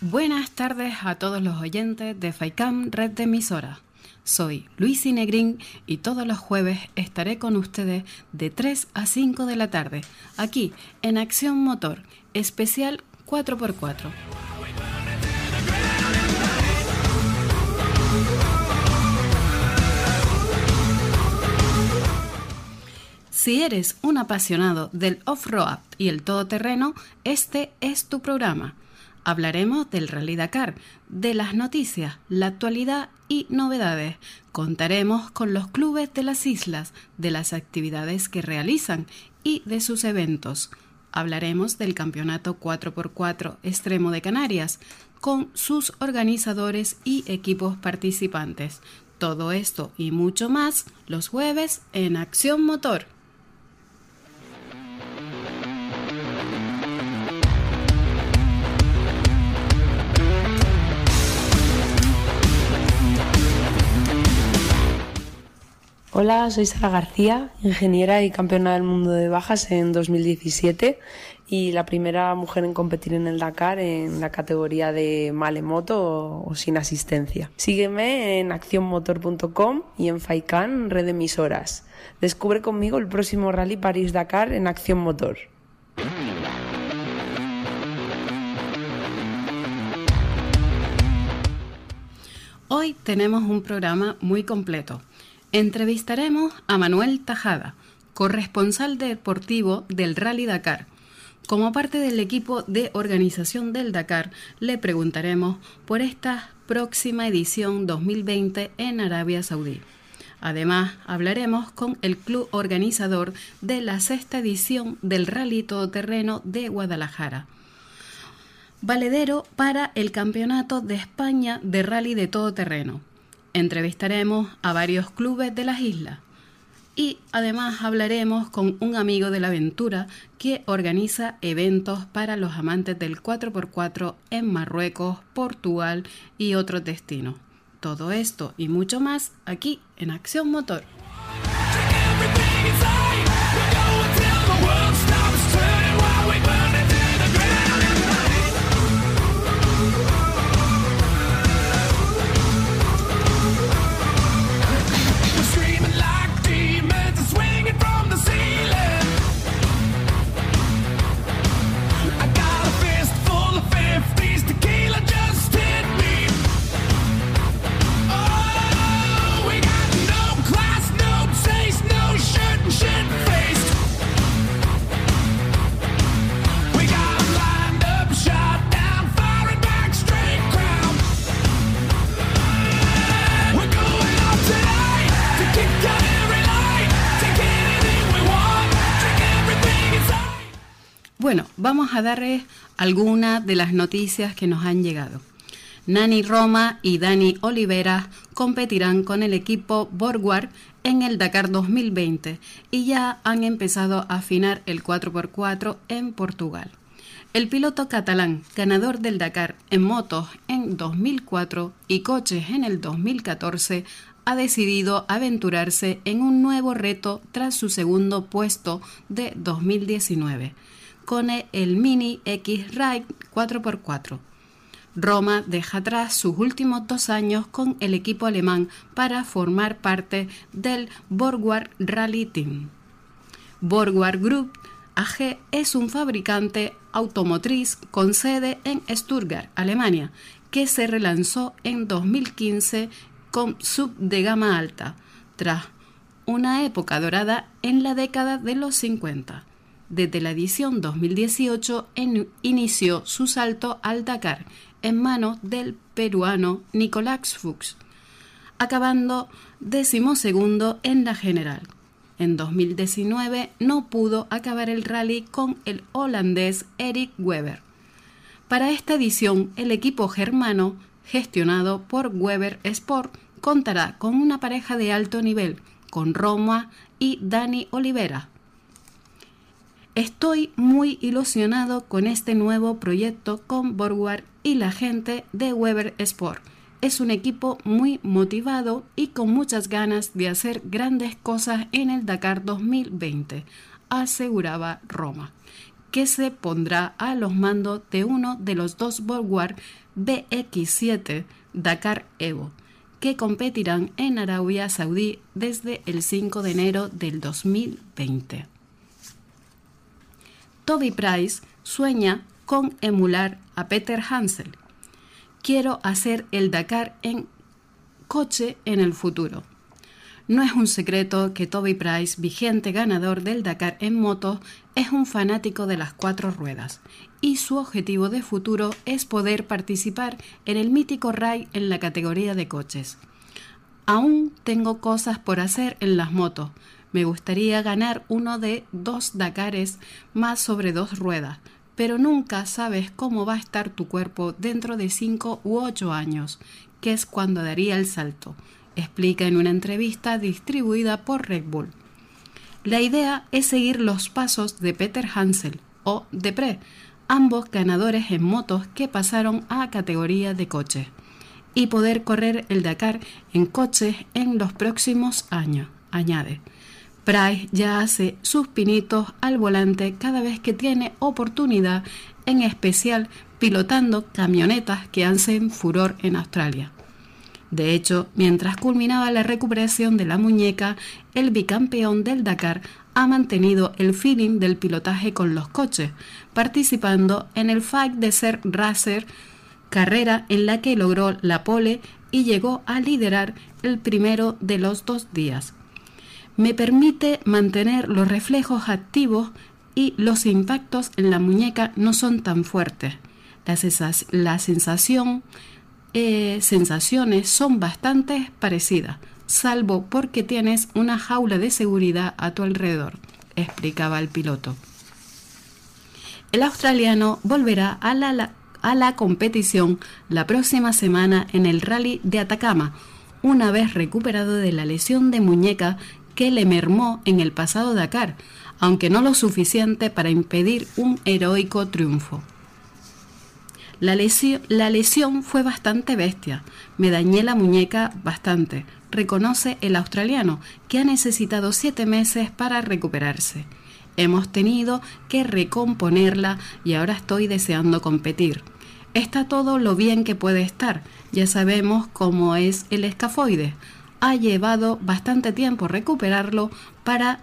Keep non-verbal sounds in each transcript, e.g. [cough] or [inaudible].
Buenas tardes a todos los oyentes de FAICAM Red de Emisora. Soy Luis Negrín y todos los jueves estaré con ustedes de 3 a 5 de la tarde, aquí en Acción Motor, especial 4x4. Si eres un apasionado del off-road y el todoterreno, este es tu programa. Hablaremos del Rally Dakar, de las noticias, la actualidad y novedades. Contaremos con los clubes de las islas, de las actividades que realizan y de sus eventos. Hablaremos del Campeonato 4x4 Extremo de Canarias, con sus organizadores y equipos participantes. Todo esto y mucho más los jueves en Acción Motor. Hola, soy Sara García, ingeniera y campeona del mundo de bajas en 2017 y la primera mujer en competir en el Dakar en la categoría de malemoto o, sin asistencia. Sígueme en accionmotor.com y en Faikan, red emisoras. Descubre conmigo el próximo Rally París-Dakar en Acción Motor. Hoy tenemos un programa muy completo Entrevistaremos a Manuel Tajada, corresponsal deportivo del Rally Dakar. Como parte del equipo de organización del Dakar, le preguntaremos por esta próxima edición 2020 en Arabia Saudí. Además, hablaremos con el club organizador de la sexta edición del Rally Todoterreno de Guadalajara. Valedero para el Campeonato de España de Rally de Todoterreno Entrevistaremos a varios clubes de las islas y además hablaremos con un amigo de la aventura que organiza eventos para los amantes del 4x4 en Marruecos, Portugal y otros destinos. Todo esto y mucho más aquí en Acción Motor. Bueno, vamos a darles algunas de las noticias que nos han llegado. Nani Roma y Dani Olivera competirán con el equipo Borgward en el Dakar 2020 y ya han empezado a afinar el 4x4 en Portugal. El piloto catalán, ganador del Dakar en motos en 2004 y coches en el 2014, ha decidido aventurarse en un nuevo reto tras su segundo puesto de 2019 con el Mini X-Ride 4x4. Roma deja atrás sus últimos dos años con el equipo alemán para formar parte del Borgward Rally Team. Borgward Group AG es un fabricante automotriz con sede en Stuttgart, Alemania, que se relanzó en 2015 con sub de gama alta, tras una época dorada en la década de los 50 desde la edición 2018 inició su salto al Dakar en manos del peruano Nicolás Fuchs, acabando decimosegundo en la general. En 2019 no pudo acabar el rally con el holandés Eric Weber. Para esta edición, el equipo germano, gestionado por Weber Sport, contará con una pareja de alto nivel, con Roma y Dani Olivera, Estoy muy ilusionado con este nuevo proyecto con Borgward y la gente de Weber Sport. Es un equipo muy motivado y con muchas ganas de hacer grandes cosas en el Dakar 2020, aseguraba Roma, que se pondrá a los mandos de uno de los dos Borgward BX7 Dakar Evo, que competirán en Arabia Saudí desde el 5 de enero del 2020. Toby Price sueña con emular a Peter Hansel. Quiero hacer el Dakar en coche en el futuro. No es un secreto que Toby Price, vigente ganador del Dakar en moto, es un fanático de las cuatro ruedas y su objetivo de futuro es poder participar en el mítico RAI en la categoría de coches. Aún tengo cosas por hacer en las motos. Me gustaría ganar uno de dos Dakares más sobre dos ruedas, pero nunca sabes cómo va a estar tu cuerpo dentro de cinco u ocho años, que es cuando daría el salto, explica en una entrevista distribuida por Red Bull. La idea es seguir los pasos de Peter Hansel o Depre, ambos ganadores en motos que pasaron a categoría de coche, y poder correr el Dakar en coches en los próximos años, añade. Price ya hace sus pinitos al volante cada vez que tiene oportunidad, en especial pilotando camionetas que hacen furor en Australia. De hecho, mientras culminaba la recuperación de la muñeca, el bicampeón del Dakar ha mantenido el feeling del pilotaje con los coches, participando en el Fight de Ser Racer, carrera en la que logró la pole y llegó a liderar el primero de los dos días. Me permite mantener los reflejos activos y los impactos en la muñeca no son tan fuertes. La, eh, sensaciones son bastante parecidas, salvo porque tienes una jaula de seguridad a tu alrededor, explicaba el piloto. El australiano volverá a la competición la próxima semana en el Rally de Atacama, una vez recuperado de la lesión de muñeca que le mermó en el pasado Dakar, aunque no lo suficiente para impedir un heroico triunfo. La lesión, la lesión, fue bastante bestia. Me dañé la muñeca bastante, reconoce el australiano, que ha necesitado siete meses para recuperarse. Hemos tenido que recomponerla y ahora estoy deseando competir. Está todo lo bien que puede estar. Ya sabemos cómo es el escafoide. Ha llevado bastante tiempo recuperarlo para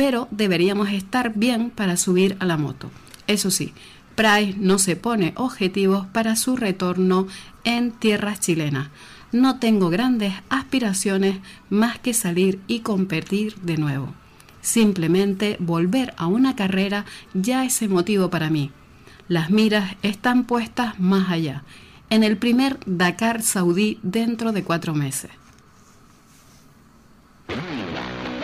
pero deberíamos estar bien para subir a la moto. Eso sí, Price no se pone objetivos para su retorno en tierras chilenas. No tengo grandes aspiraciones más que salir y competir de nuevo. Simplemente volver a una carrera ya es motivo para mí. Las miras están puestas más allá, en el primer Dakar saudí dentro de cuatro meses. Green.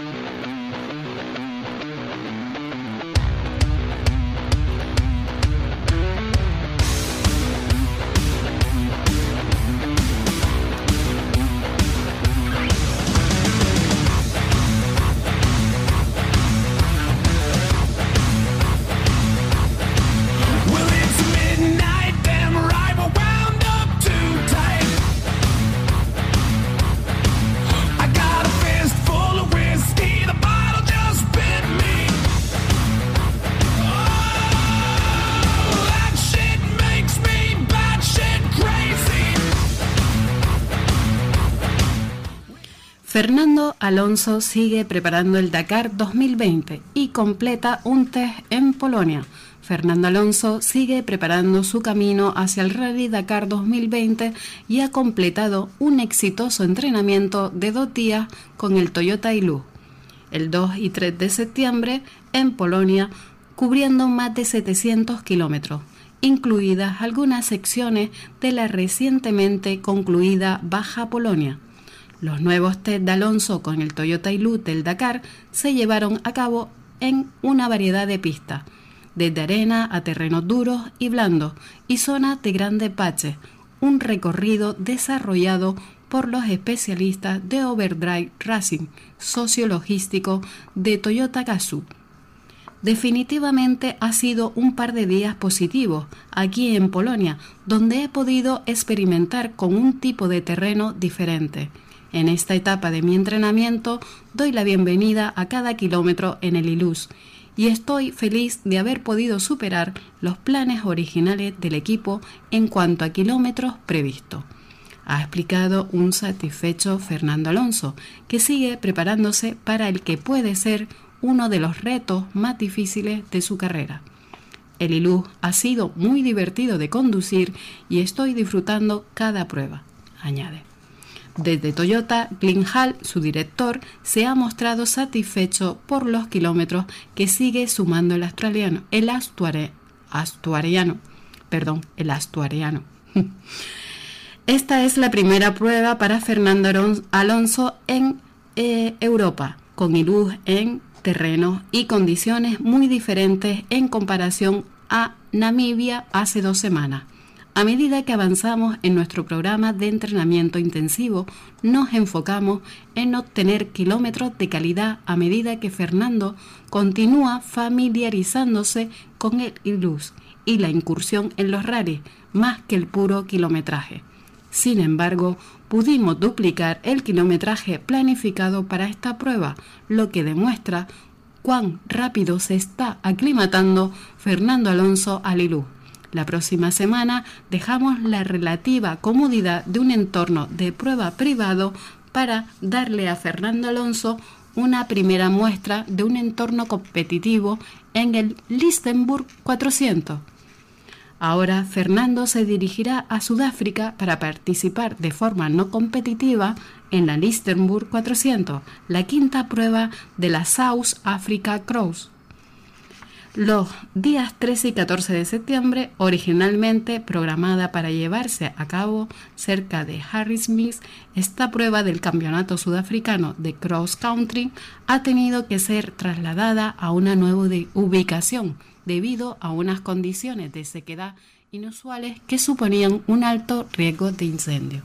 Fernando Alonso sigue preparando el Dakar 2020 y completa un test en Polonia. Fernando Alonso sigue preparando su camino hacia el Rally Dakar 2020 y ha completado un exitoso entrenamiento de dos días con el Toyota Hilux. El 2 y 3 de septiembre en Polonia, cubriendo más de 700 kilómetros, incluidas algunas secciones de la recientemente concluida Baja Polonia. Los nuevos test de Alonso con el Toyota Hilux del Dakar se llevaron a cabo en una variedad de pistas, desde arena a terrenos duros y blandos y zonas de grande pache, un recorrido desarrollado por los especialistas de Overdrive Racing sociologístico de Toyota Gazoo. Definitivamente ha sido un par de días positivos aquí en Polonia, donde he podido experimentar con un tipo de terreno diferente en esta etapa de mi entrenamiento doy la bienvenida a cada kilómetro en el Ilus y estoy feliz de haber podido superar los planes originales del equipo en cuanto a kilómetros previsto. Ha explicado un satisfecho Fernando Alonso, que sigue preparándose para el que puede ser uno de los retos más difíciles de su carrera. El Ilú ha sido muy divertido de conducir y estoy disfrutando cada prueba, añade. Desde Toyota, Glyn Hall, su director, se ha mostrado satisfecho por los kilómetros que sigue sumando el australiano, el astuariano, perdón, el astuariano. [laughs] Esta es la primera prueba para Fernando Alonso en eh, Europa, con Ilú en terrenos y condiciones muy diferentes en comparación a Namibia hace dos semanas. A medida que avanzamos en nuestro programa de entrenamiento intensivo, nos enfocamos en obtener kilómetros de calidad a medida que Fernando continúa familiarizándose con el ILUS y la incursión en los rallies, más que el puro kilometraje. Sin embargo, pudimos duplicar el kilometraje planificado para esta prueba, lo que demuestra cuán rápido se está aclimatando Fernando Alonso al ILUS. La próxima semana dejamos la relativa comodidad de un entorno de prueba privado para darle a Fernando Alonso una primera muestra de un entorno competitivo en el Listenburg 400. Ahora Fernando se dirigirá a Sudáfrica para participar de forma no competitiva en la Listenburg 400, la quinta prueba de la South Africa Cross los días 13 y 14 de septiembre, originalmente programada para llevarse a cabo cerca de Harrismith, esta prueba del Campeonato Sudafricano de Cross Country ha tenido que ser trasladada a una nueva ubicación debido a unas condiciones de sequedad inusuales que suponían un alto riesgo de incendio.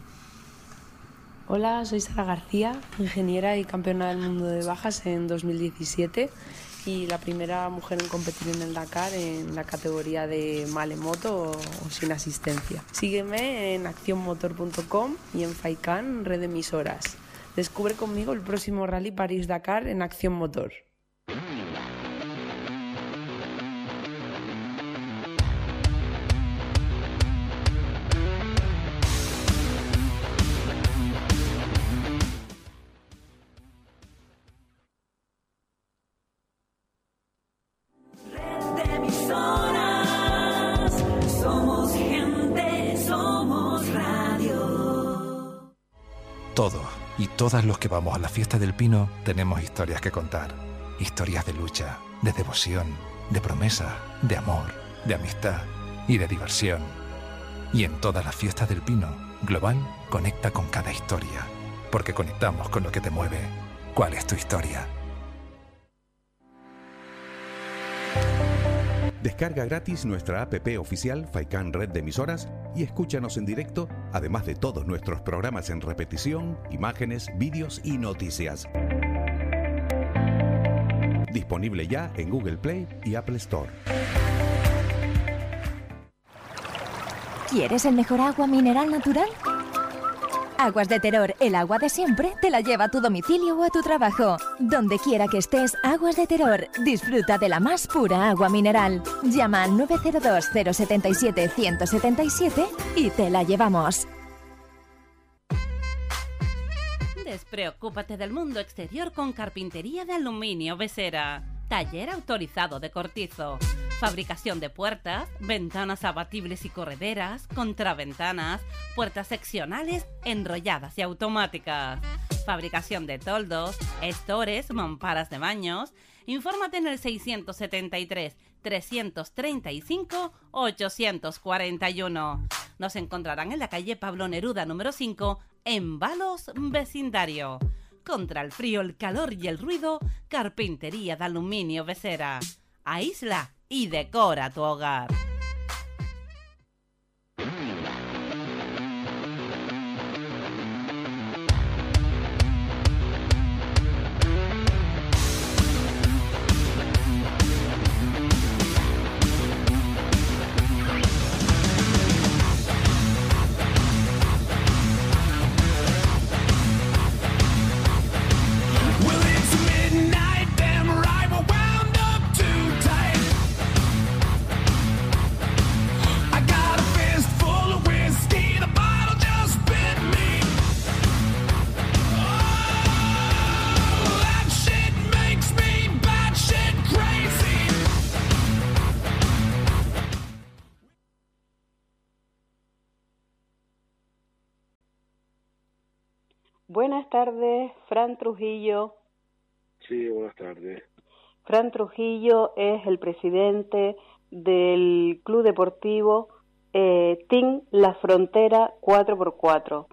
Hola, soy Sara García, ingeniera y campeona del mundo de bajas en 2017 y la primera mujer en competir en el Dakar en la categoría de malemoto o, sin asistencia. Sígueme en accionmotor.com y en Faikan, red emisoras. Descubre conmigo el próximo Rally París-Dakar en Acción Motor. Todos los que vamos a la fiesta del pino tenemos historias que contar. Historias de lucha, de devoción, de promesa, de amor, de amistad y de diversión. Y en todas las fiestas del pino, Global conecta con cada historia. Porque conectamos con lo que te mueve. ¿Cuál es tu historia? Descarga gratis nuestra app oficial Faikan Red de Emisoras y escúchanos en directo, además de todos nuestros programas en repetición, imágenes, vídeos y noticias. Disponible ya en Google Play y Apple Store. ¿Quieres el mejor agua mineral natural? Aguas de Terror, el agua de siempre, te la lleva a tu domicilio o a tu trabajo. Donde quiera que estés, Aguas de Terror, disfruta de la más pura agua mineral. Llama al 902-077-177 y te la llevamos. Despreocúpate del mundo exterior con carpintería de aluminio Besera. Taller autorizado de cortizo Fabricación de puertas, ventanas abatibles y correderas, contraventanas, puertas seccionales, enrolladas y automáticas. Fabricación de toldos, estores, mamparas de baños. Infórmate en el 673 335 841. Nos encontrarán en la calle Pablo Neruda número 5 en Balos Vecindario. Contra el frío, el calor y el ruido, carpintería de aluminio Besera. Aísla y decora tu hogar. Tardes, Fran Trujillo. Sí, buenas tardes. Fran Trujillo es el presidente del Club Deportivo eh, Team La Frontera 4x4.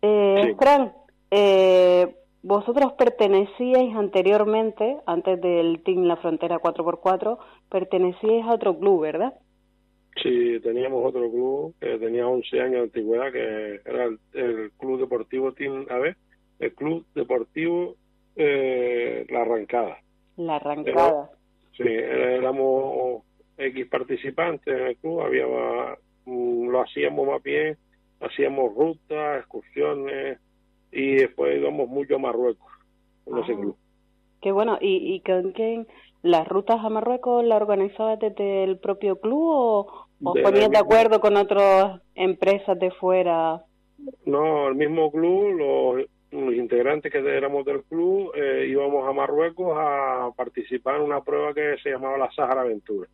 Eh, Fran, eh, vosotros pertenecíais anteriormente, antes del Team La Frontera 4x4, pertenecíais a otro club, ¿verdad? Sí, teníamos otro club que tenía 11 años de antigüedad, que era el, Club Deportivo Team, a ver, el Club Deportivo eh, La Arrancada. La Arrancada. sí, éramos X participantes en el club, había mm, lo hacíamos más bien, hacíamos rutas, excursiones y después íbamos mucho a Marruecos con ese ah. club. Qué bueno, ¿y, y con quién? ¿Las rutas a Marruecos las organizabas desde el propio club o, o ponías de acuerdo con otras empresas de fuera? No, el mismo club, los, los integrantes que éramos del club eh, íbamos a Marruecos a participar en una prueba que se llamaba la Sahara Aventura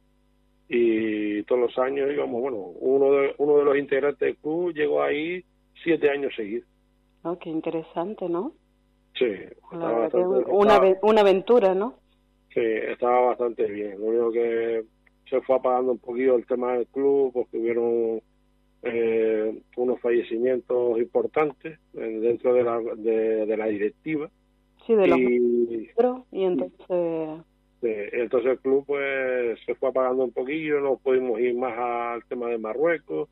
y todos los años íbamos, bueno, uno de, uno de los integrantes del club llegó ahí siete años seguidos. Oh, qué interesante, ¿no? Sí. una, una aventura, ¿no? Sí, estaba bastante bien. Lo único que se fue apagando un poquito el tema del club porque hubieron eh, unos fallecimientos importantes dentro de la, de, la directiva. Sí, de los y, y entonces entonces el club pues se fue apagando un poquillo, no pudimos ir más al tema de Marruecos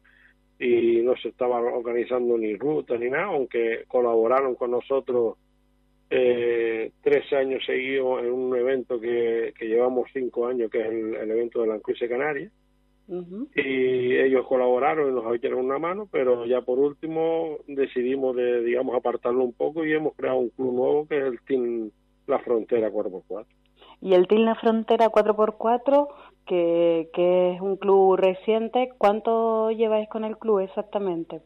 y no se estaba organizando ni rutas ni nada, aunque colaboraron con nosotros eh, tres años seguidos en un evento que, llevamos cinco años, que es el, evento de la Cruz Canaria. Y ellos colaboraron y nos echaron una mano, pero ya por último decidimos de, digamos, apartarlo un poco y hemos creado un club nuevo que es el Team La Frontera 4x4. Y el Team La Frontera 4x4, que, que es un club reciente, ¿cuánto lleváis con el club exactamente?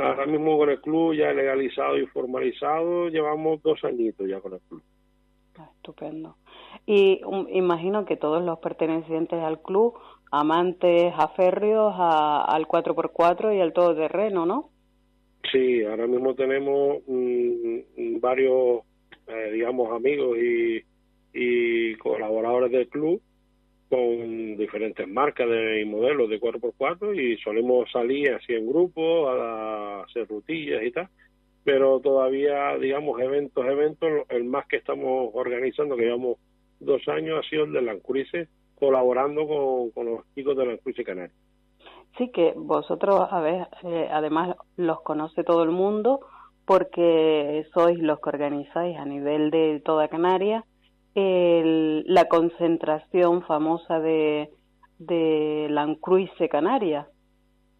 Ahora mismo con el club ya legalizado y formalizado, llevamos dos añitos ya con el club. Ah, estupendo. Y um, imagino que todos los pertenecientes al club, amantes aférreos a, al 4x4 y al todoterreno, ¿no? Sí, ahora mismo tenemos mm, varios, eh, digamos, amigos y y colaboradores del club con diferentes marcas de, y modelos de 4x4 y solemos salir así en grupo a, hacer rutillas y tal pero todavía digamos eventos eventos el más que estamos organizando que llevamos dos años ha sido el de Lancurice colaborando con, con los chicos de Lancurice Canarias. Sí que vosotros a ver eh, además los conoce todo el mundo porque sois los que organizáis a nivel de toda Canarias el, la concentración famosa de, de Lancruise Canaria.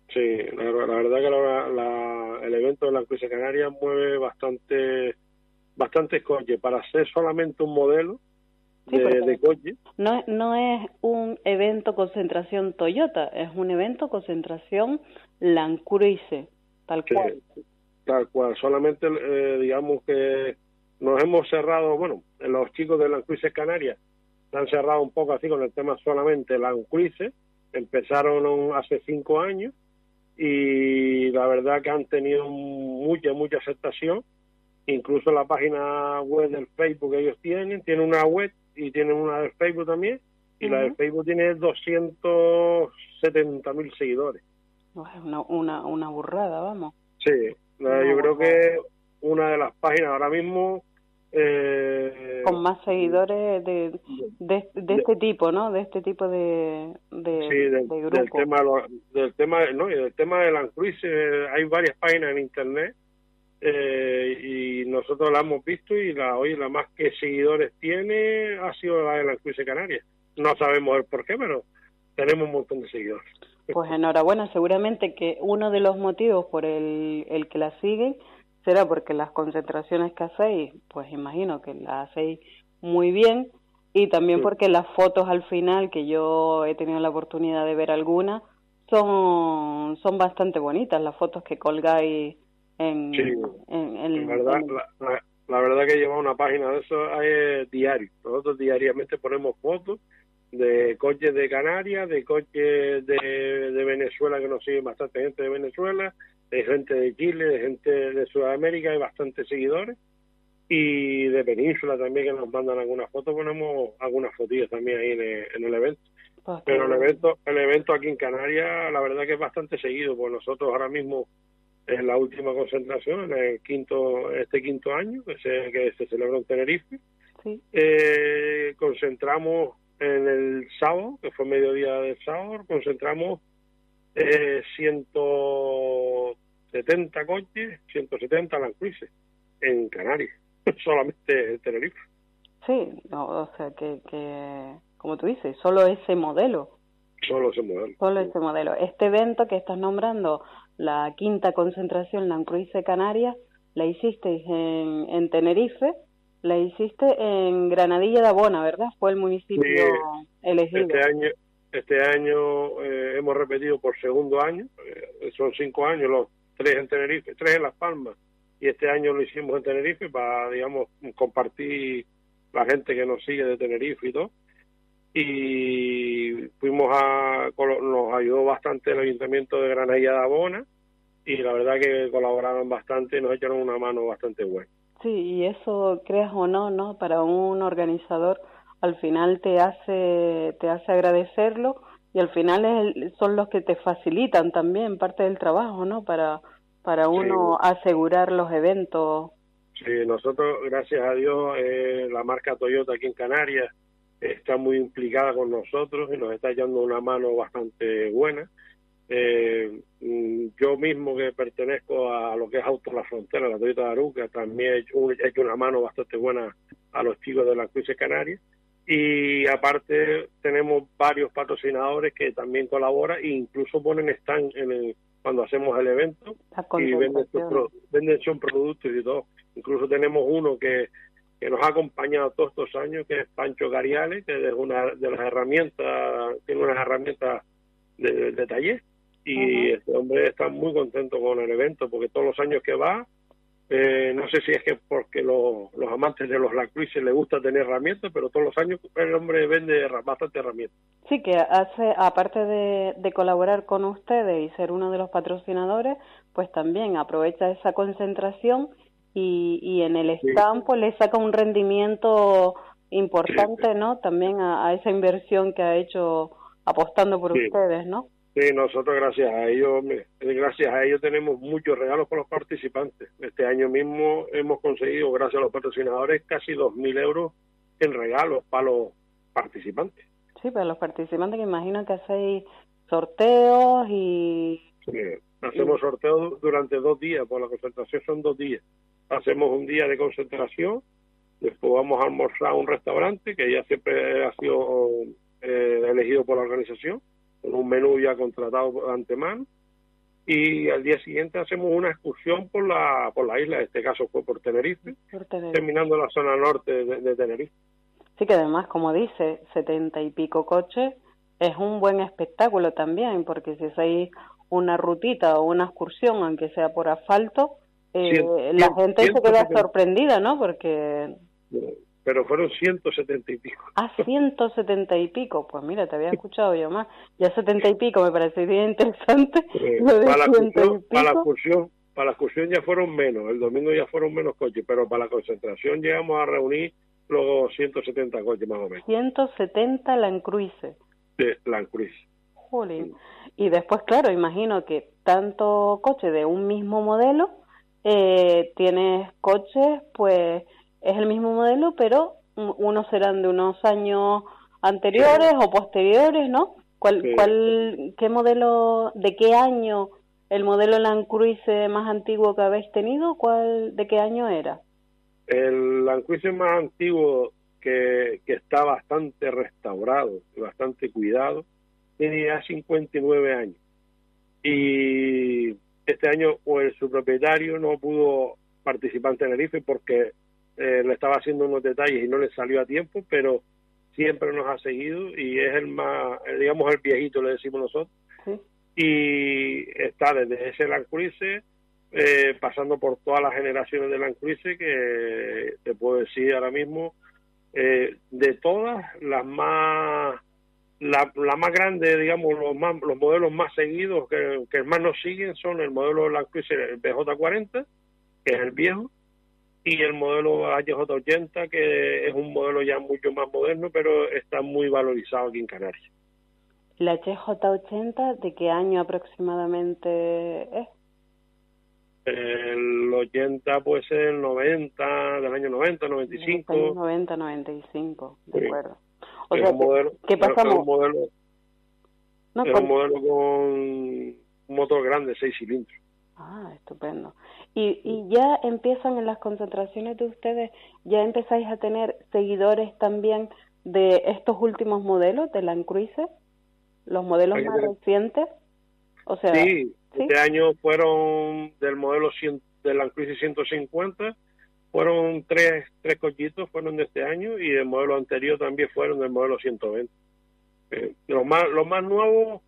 Sí, la, verdad que la, el evento de Lancruise Canaria mueve bastante bastante coche para ser solamente un modelo de, coche. No, no es un evento concentración Toyota, es un evento concentración Lancruise, tal cual. Tal cual, solamente eh, digamos que nos hemos cerrado, bueno, los chicos de la Cruises Canarias se han cerrado un poco así con el tema solamente la Cruises, empezaron hace cinco años y la verdad que han tenido mucha, mucha aceptación, incluso la página web del Facebook que ellos tienen, tienen una web y tienen una de Facebook también, y la de Facebook tiene 270 mil seguidores. Una, una, una burrada, vamos. Sí, yo creo que una de las páginas ahora mismo eh, con más seguidores de, de, este tipo, ¿no? De este tipo de, de, sí, del, tema, del tema, no, y del tema de Lancruise, eh, hay varias páginas en internet eh, y nosotros la hemos visto y la hoy la más que seguidores tiene ha sido la de Lancruise Canarias. No sabemos el por qué, pero tenemos un montón de seguidores. Pues enhorabuena, seguramente que uno de los motivos por el, el que la siguen será porque las concentraciones que hacéis, pues imagino que las hacéis muy bien y también porque las fotos al final, que yo he tenido la oportunidad de ver algunas, son, son bastante bonitas las fotos que colgáis en, en, el... La verdad, La, verdad que lleva una página de eso es diario. Nosotros diariamente ponemos fotos de coches de Canarias, de coches de, de Venezuela, que nos siguen bastante gente de Venezuela, de gente de Chile, de gente de Sudamérica, hay bastantes seguidores, y de Península también que nos mandan algunas fotos, ponemos algunas fotillas también ahí en el, evento. Pues Pero el evento, el evento aquí en Canarias, la verdad que es bastante seguido, pues nosotros ahora mismo en la última concentración, en el quinto, este quinto año que se, que se celebra en Tenerife, eh, concentramos en el sábado, que fue mediodía del sábado, concentramos eh, 170 coches, 170 Lancruises en Canarias, [laughs] solamente en Tenerife. Sí, o sea que, que, como tú dices, solo ese modelo. Solo ese modelo. Solo ese modelo. Este evento que estás nombrando, la quinta concentración Lancruise Canarias, la hicisteis en, en Tenerife, la hiciste en Granadilla de Abona, ¿verdad? Fue el municipio elegido. Este año, este año eh, hemos repetido por segundo año, eh, son cinco años, los tres en Tenerife, tres en Las Palmas, y este año lo hicimos en Tenerife para, digamos, compartir la gente que nos sigue de Tenerife y todo. Y fuimos a, nos ayudó bastante el Ayuntamiento de Granadilla de Abona, y la verdad que colaboraron bastante y nos echaron una mano bastante buena. Sí, y eso, creas o no, ¿no? Para un organizador, al final te hace, te hace agradecerlo y al final es, son los que te facilitan también parte del trabajo, ¿no? Para, para uno asegurar los eventos. Sí, nosotros, gracias a Dios, eh, la marca Toyota aquí en Canarias está muy implicada con nosotros y nos está echando una mano bastante buena. Eh, mm, yo mismo que pertenezco a lo que es Auto La Frontera, la Toyota de Aruca, también he hecho, una mano bastante buena a los chicos de la Cruz Canarias. Y aparte tenemos varios patrocinadores que también colaboran e incluso ponen stand en el, cuando hacemos el evento y venden sus, venden productos y todo. Incluso tenemos uno que, que nos ha acompañado todos estos años, que es Pancho Gariales, que es una de las herramientas, tiene unas herramientas de, de taller. Y este hombre está muy contento con el evento porque todos los años que va, eh, no sé si es que porque los amantes de los lacruises le gusta tener herramientas, pero todos los años el hombre vende bastante herramientas. Sí, que hace, aparte de, de colaborar con ustedes y ser uno de los patrocinadores, pues también aprovecha esa concentración y, y en el stand pues le saca un rendimiento importante, ¿no? También a, a, esa inversión que ha hecho apostando por ustedes, ¿no? Sí, nosotros gracias a ellos, gracias a ellos tenemos muchos regalos para los participantes. Este año mismo hemos conseguido, gracias a los patrocinadores, casi 2.000 euros en regalos para los participantes. Sí, para los participantes que imagino que hacéis sorteos y... Sí, hacemos sorteos durante dos días, por la concentración son dos días. Hacemos un día de concentración, después vamos a almorzar a un restaurante que ya siempre ha sido eh, elegido por la organización con un menú ya contratado de antemano y al día siguiente hacemos una excursión por la por la isla, en este caso fue por Tenerife, terminando la zona norte de, Tenerife. Sí, que además, como dice, setenta y pico coches es un buen espectáculo también, porque si hacéis una rutita o una excursión, aunque sea por asfalto, eh, la gente se queda sorprendida, ¿no? Porque pero fueron 170 y pico. Ah, 170 y pico. Pues mira, te había escuchado yo más. Ya 70 y pico me parece bien interesante. [laughs] para, la excursión, para, la excursión, para la excursión ya fueron menos. El domingo ya fueron menos coches, pero para la concentración llegamos a reunir los 170 coches más o menos. 170 Land Cruise. De Land Cruise. Jolín. Y después, claro, imagino que tanto coche de un mismo modelo, eh, tienes coches, pues es el mismo modelo, pero unos serán de unos años anteriores o posteriores, ¿no? ¿Cuál, cuál, ¿Qué modelo, de qué año el modelo Land Cruise más antiguo que habéis tenido? ¿Cuál, ¿De qué año era? El Land Cruise más antiguo que, que está bastante restaurado y bastante cuidado tiene ya 59 años. Y este año pues su propietario no pudo participar en Tenerife porque eh, le estaba haciendo unos detalles y no le salió a tiempo, pero siempre nos ha seguido y es el más, eh, digamos, el viejito, le decimos nosotros. Y está desde ese Land eh, pasando por todas las generaciones de Land que te puedo decir ahora mismo, de todas, las más la, la más grande, digamos, los, más, los modelos más seguidos que, que más nos siguen son el modelo Land Cruiser el BJ40, que es el viejo, y el modelo HJ80, que es un modelo ya mucho más moderno, pero está muy valorizado aquí en Canarias. ¿La HJ80 de qué año aproximadamente es? El 80 puede ser el 90, del año 90, 95. 90, 95, de Sí. acuerdo. O Es sea, un modelo, ¿qué es un pasamos? modelo, No, es con- un modelo con un motor grande, 6 cilindros. Ah, estupendo. Y, y ya empiezan en las concentraciones de ustedes, ya empezáis a tener seguidores también de estos últimos modelos de Land Cruiser, los modelos más recientes. O sea, Sí, ¿sí? este año fueron del modelo 100, de la Crisis 150, fueron tres, tres cochitos fueron de este año y del modelo anterior también fueron del modelo 120. Eh, los más los más nuevos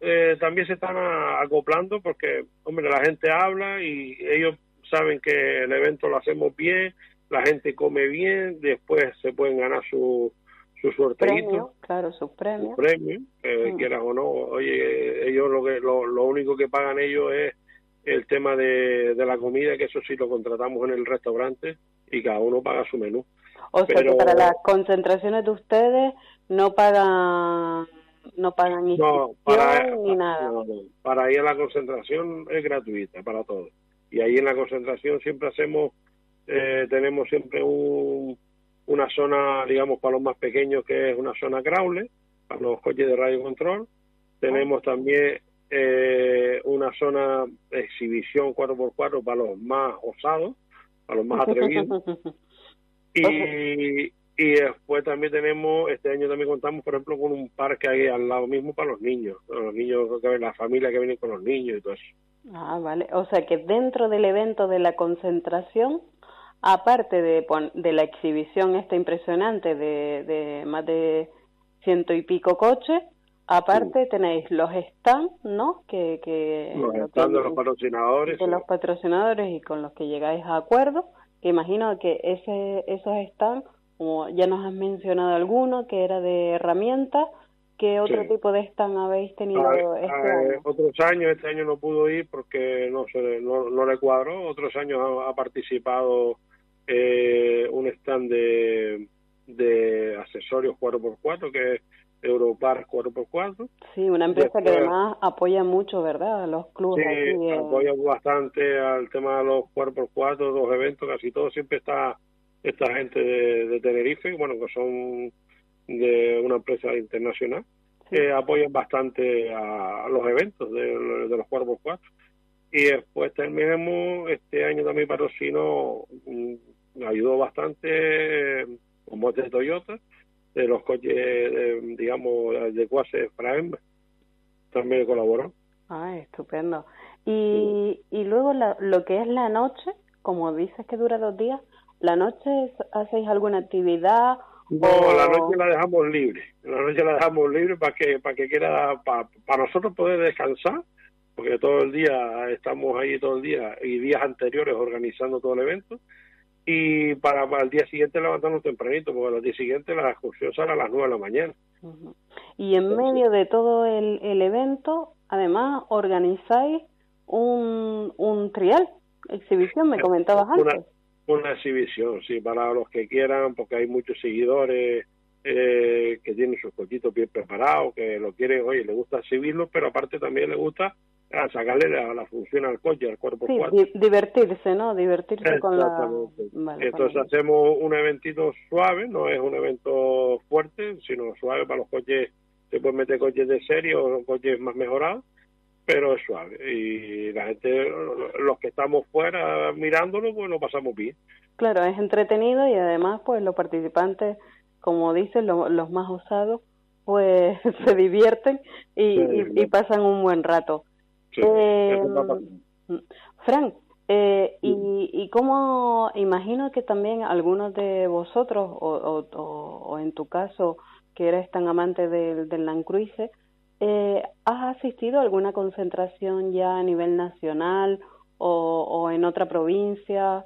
eh, también se están acoplando porque, hombre, la gente habla y ellos saben que el evento lo hacemos bien, la gente come bien, después se pueden ganar su, su premio, claro, sus premios. premio, eh, Mm. quieras o no. Oye, ellos lo que lo, lo único que pagan ellos es el tema de, de la comida, que eso sí lo contratamos en el restaurante y cada uno paga su menú. O sea Pero- que para las concentraciones de ustedes no pagan no pagan No, inscripción para, ni nada. no, no. para ir a la concentración es gratuita para todos. Y ahí en la concentración siempre hacemos, eh, tenemos siempre un, una zona, digamos, para los más pequeños, que es una zona crawler, para los coches de radio control. Tenemos también eh, una zona de exhibición 4x4 para los más osados, para los más [laughs] atrevidos. [laughs] Y, y después también tenemos, este año también contamos, por ejemplo, con un parque ahí al lado mismo para los niños, los niños, la familia que vienen con los niños y todo eso. Ah, vale. O sea que dentro del evento de la concentración, aparte de, de la exhibición esta impresionante de, de más de ciento y pico coches, aparte tenéis los stands, ¿no? Que, que Los lo stands de los patrocinadores. de los patrocinadores y con los que llegáis a acuerdo, que imagino que ese, esos stands, como ya nos has mencionado alguno, que era de herramientas, ¿qué otro Sí. tipo de stand habéis tenido Ah, este ah, año? otros años, este año no pudo ir porque no se, no, no le cuadró. Otros años ha, ha participado eh, un stand de, de accesorios 4x4 que es Europar 4x4. Sí, una empresa que Después- además apoya mucho, ¿verdad? A los clubes Sí, aquí de- apoya bastante al tema de los 4x4, los eventos, casi todo siempre está esta gente de, de Tenerife, bueno, que son de una empresa internacional, que apoyan bastante a, los eventos de, de los 4x4. Y después tenemos, este año también patrocinó, mm, ayudó bastante eh, con botes de Toyota, de los coches, eh, digamos, de clase Prime, también colaboró. Ah, estupendo. Y, y luego la- lo que es la noche, como dices que dura dos días, ¿la noche hacéis alguna actividad? No, o- la noche la dejamos libre. La noche la dejamos libre para que para que quiera para, para nosotros poder descansar, porque todo el día estamos ahí todo el día y días anteriores organizando todo el evento y para, para el día siguiente levantarnos tempranito, porque al día siguiente la excursión sale a las 9 de la mañana. Y en medio de todo el, el evento, además, organizáis un, un trial, exhibición, me comentabas Una, antes. Una exhibición, sí, para los que quieran, porque hay muchos seguidores eh, que tienen sus cochitos bien preparados, que lo quieren, oye, le gusta exhibirlo, pero aparte también le gusta ah, sacarle la, la función al coche, al cuerpo Sí, cuatro. di- divertirse, ¿no? Divertirse con la... Vale, Entonces hacemos un eventito suave, no es un evento fuerte, sino suave para los coches, se pueden meter coches de serie o coches más mejorados, pero es suave. Y la gente, los que estamos fuera mirándolo, pues lo pasamos bien. Claro, es entretenido y además, pues los participantes, como dicen, lo- los más osados, pues [laughs] se divierten y, Sí, y- y pasan un buen rato. Sí, Eh, eso va pasando. Fran, eh, y, y cómo, imagino que también algunos de vosotros, o, o, en tu caso, que eres tan amante del, del Land eh, ¿has asistido a alguna concentración ya a nivel nacional o, o en otra provincia?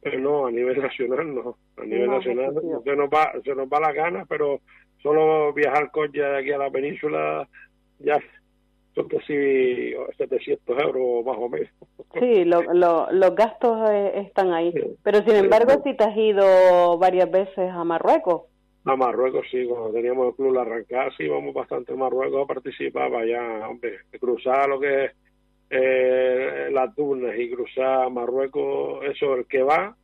Pero no, a nivel [laughs] nacional no. A nivel No, nacional se nos va, se nos va la gana, pero solo viajar coche de aquí a la península ya son casi 700 euros más o menos. Sí, los gastos eh, están ahí. Pero sin embargo, si te has ido varias veces a Marruecos. A Marruecos sí, cuando teníamos el club La Arrancada, sí íbamos bastante a Marruecos a participar, ya, hombre, cruzar lo que es eh, las dunas y cruzar Marruecos, eso, el que va,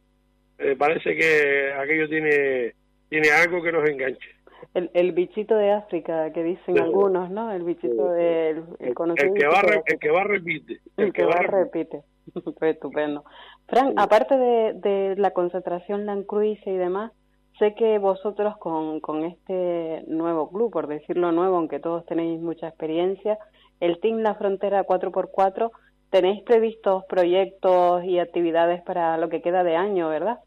eh, parece que aquello tiene, tiene algo que nos enganche. El, el bichito de África que dicen algunos, ¿no? El bichito del el, el, que va, el que va repite. El, que, va, repite. [laughs] Estupendo. Frank, aparte de, de la concentración Lancruise y demás, sé que vosotros con, con este nuevo club, por decirlo nuevo, aunque todos tenéis mucha experiencia, el Team La Frontera 4x4, tenéis previstos proyectos y actividades para lo que queda de año, ¿verdad?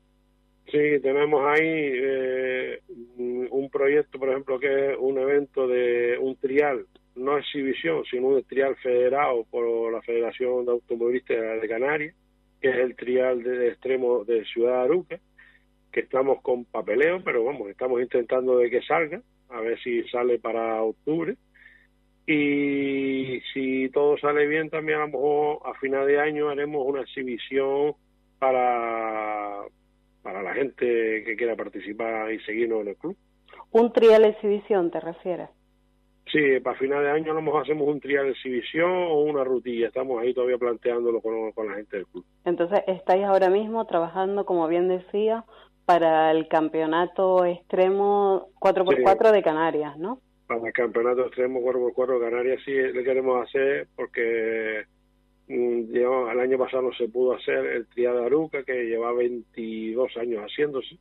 Sí, tenemos ahí eh, un proyecto, por ejemplo, que es un evento de un trial, no exhibición, sino un trial federado por la Federación de Automovilistas de Canarias, que es el trial de, extremo de Ciudad Aruca, que estamos con papeleo, pero vamos, estamos intentando de que salga, a ver si sale para octubre. Y si todo sale bien, también a lo mejor a final de año haremos una exhibición para para la gente que quiera participar y seguirnos en el club. ¿Un trial exhibición te refieres? Sí, para final de año a lo mejor hacemos un trial exhibición o una rutilla. Estamos ahí todavía planteándolo con, con la gente del club. Entonces, estáis ahora mismo trabajando, como bien decía, para el campeonato extremo 4x4 de Canarias, ¿no? Para el campeonato extremo 4x4 de Canarias sí le queremos hacer porque Mm, el año pasado no se pudo hacer el trial de Aruca, que lleva 22 años haciéndose.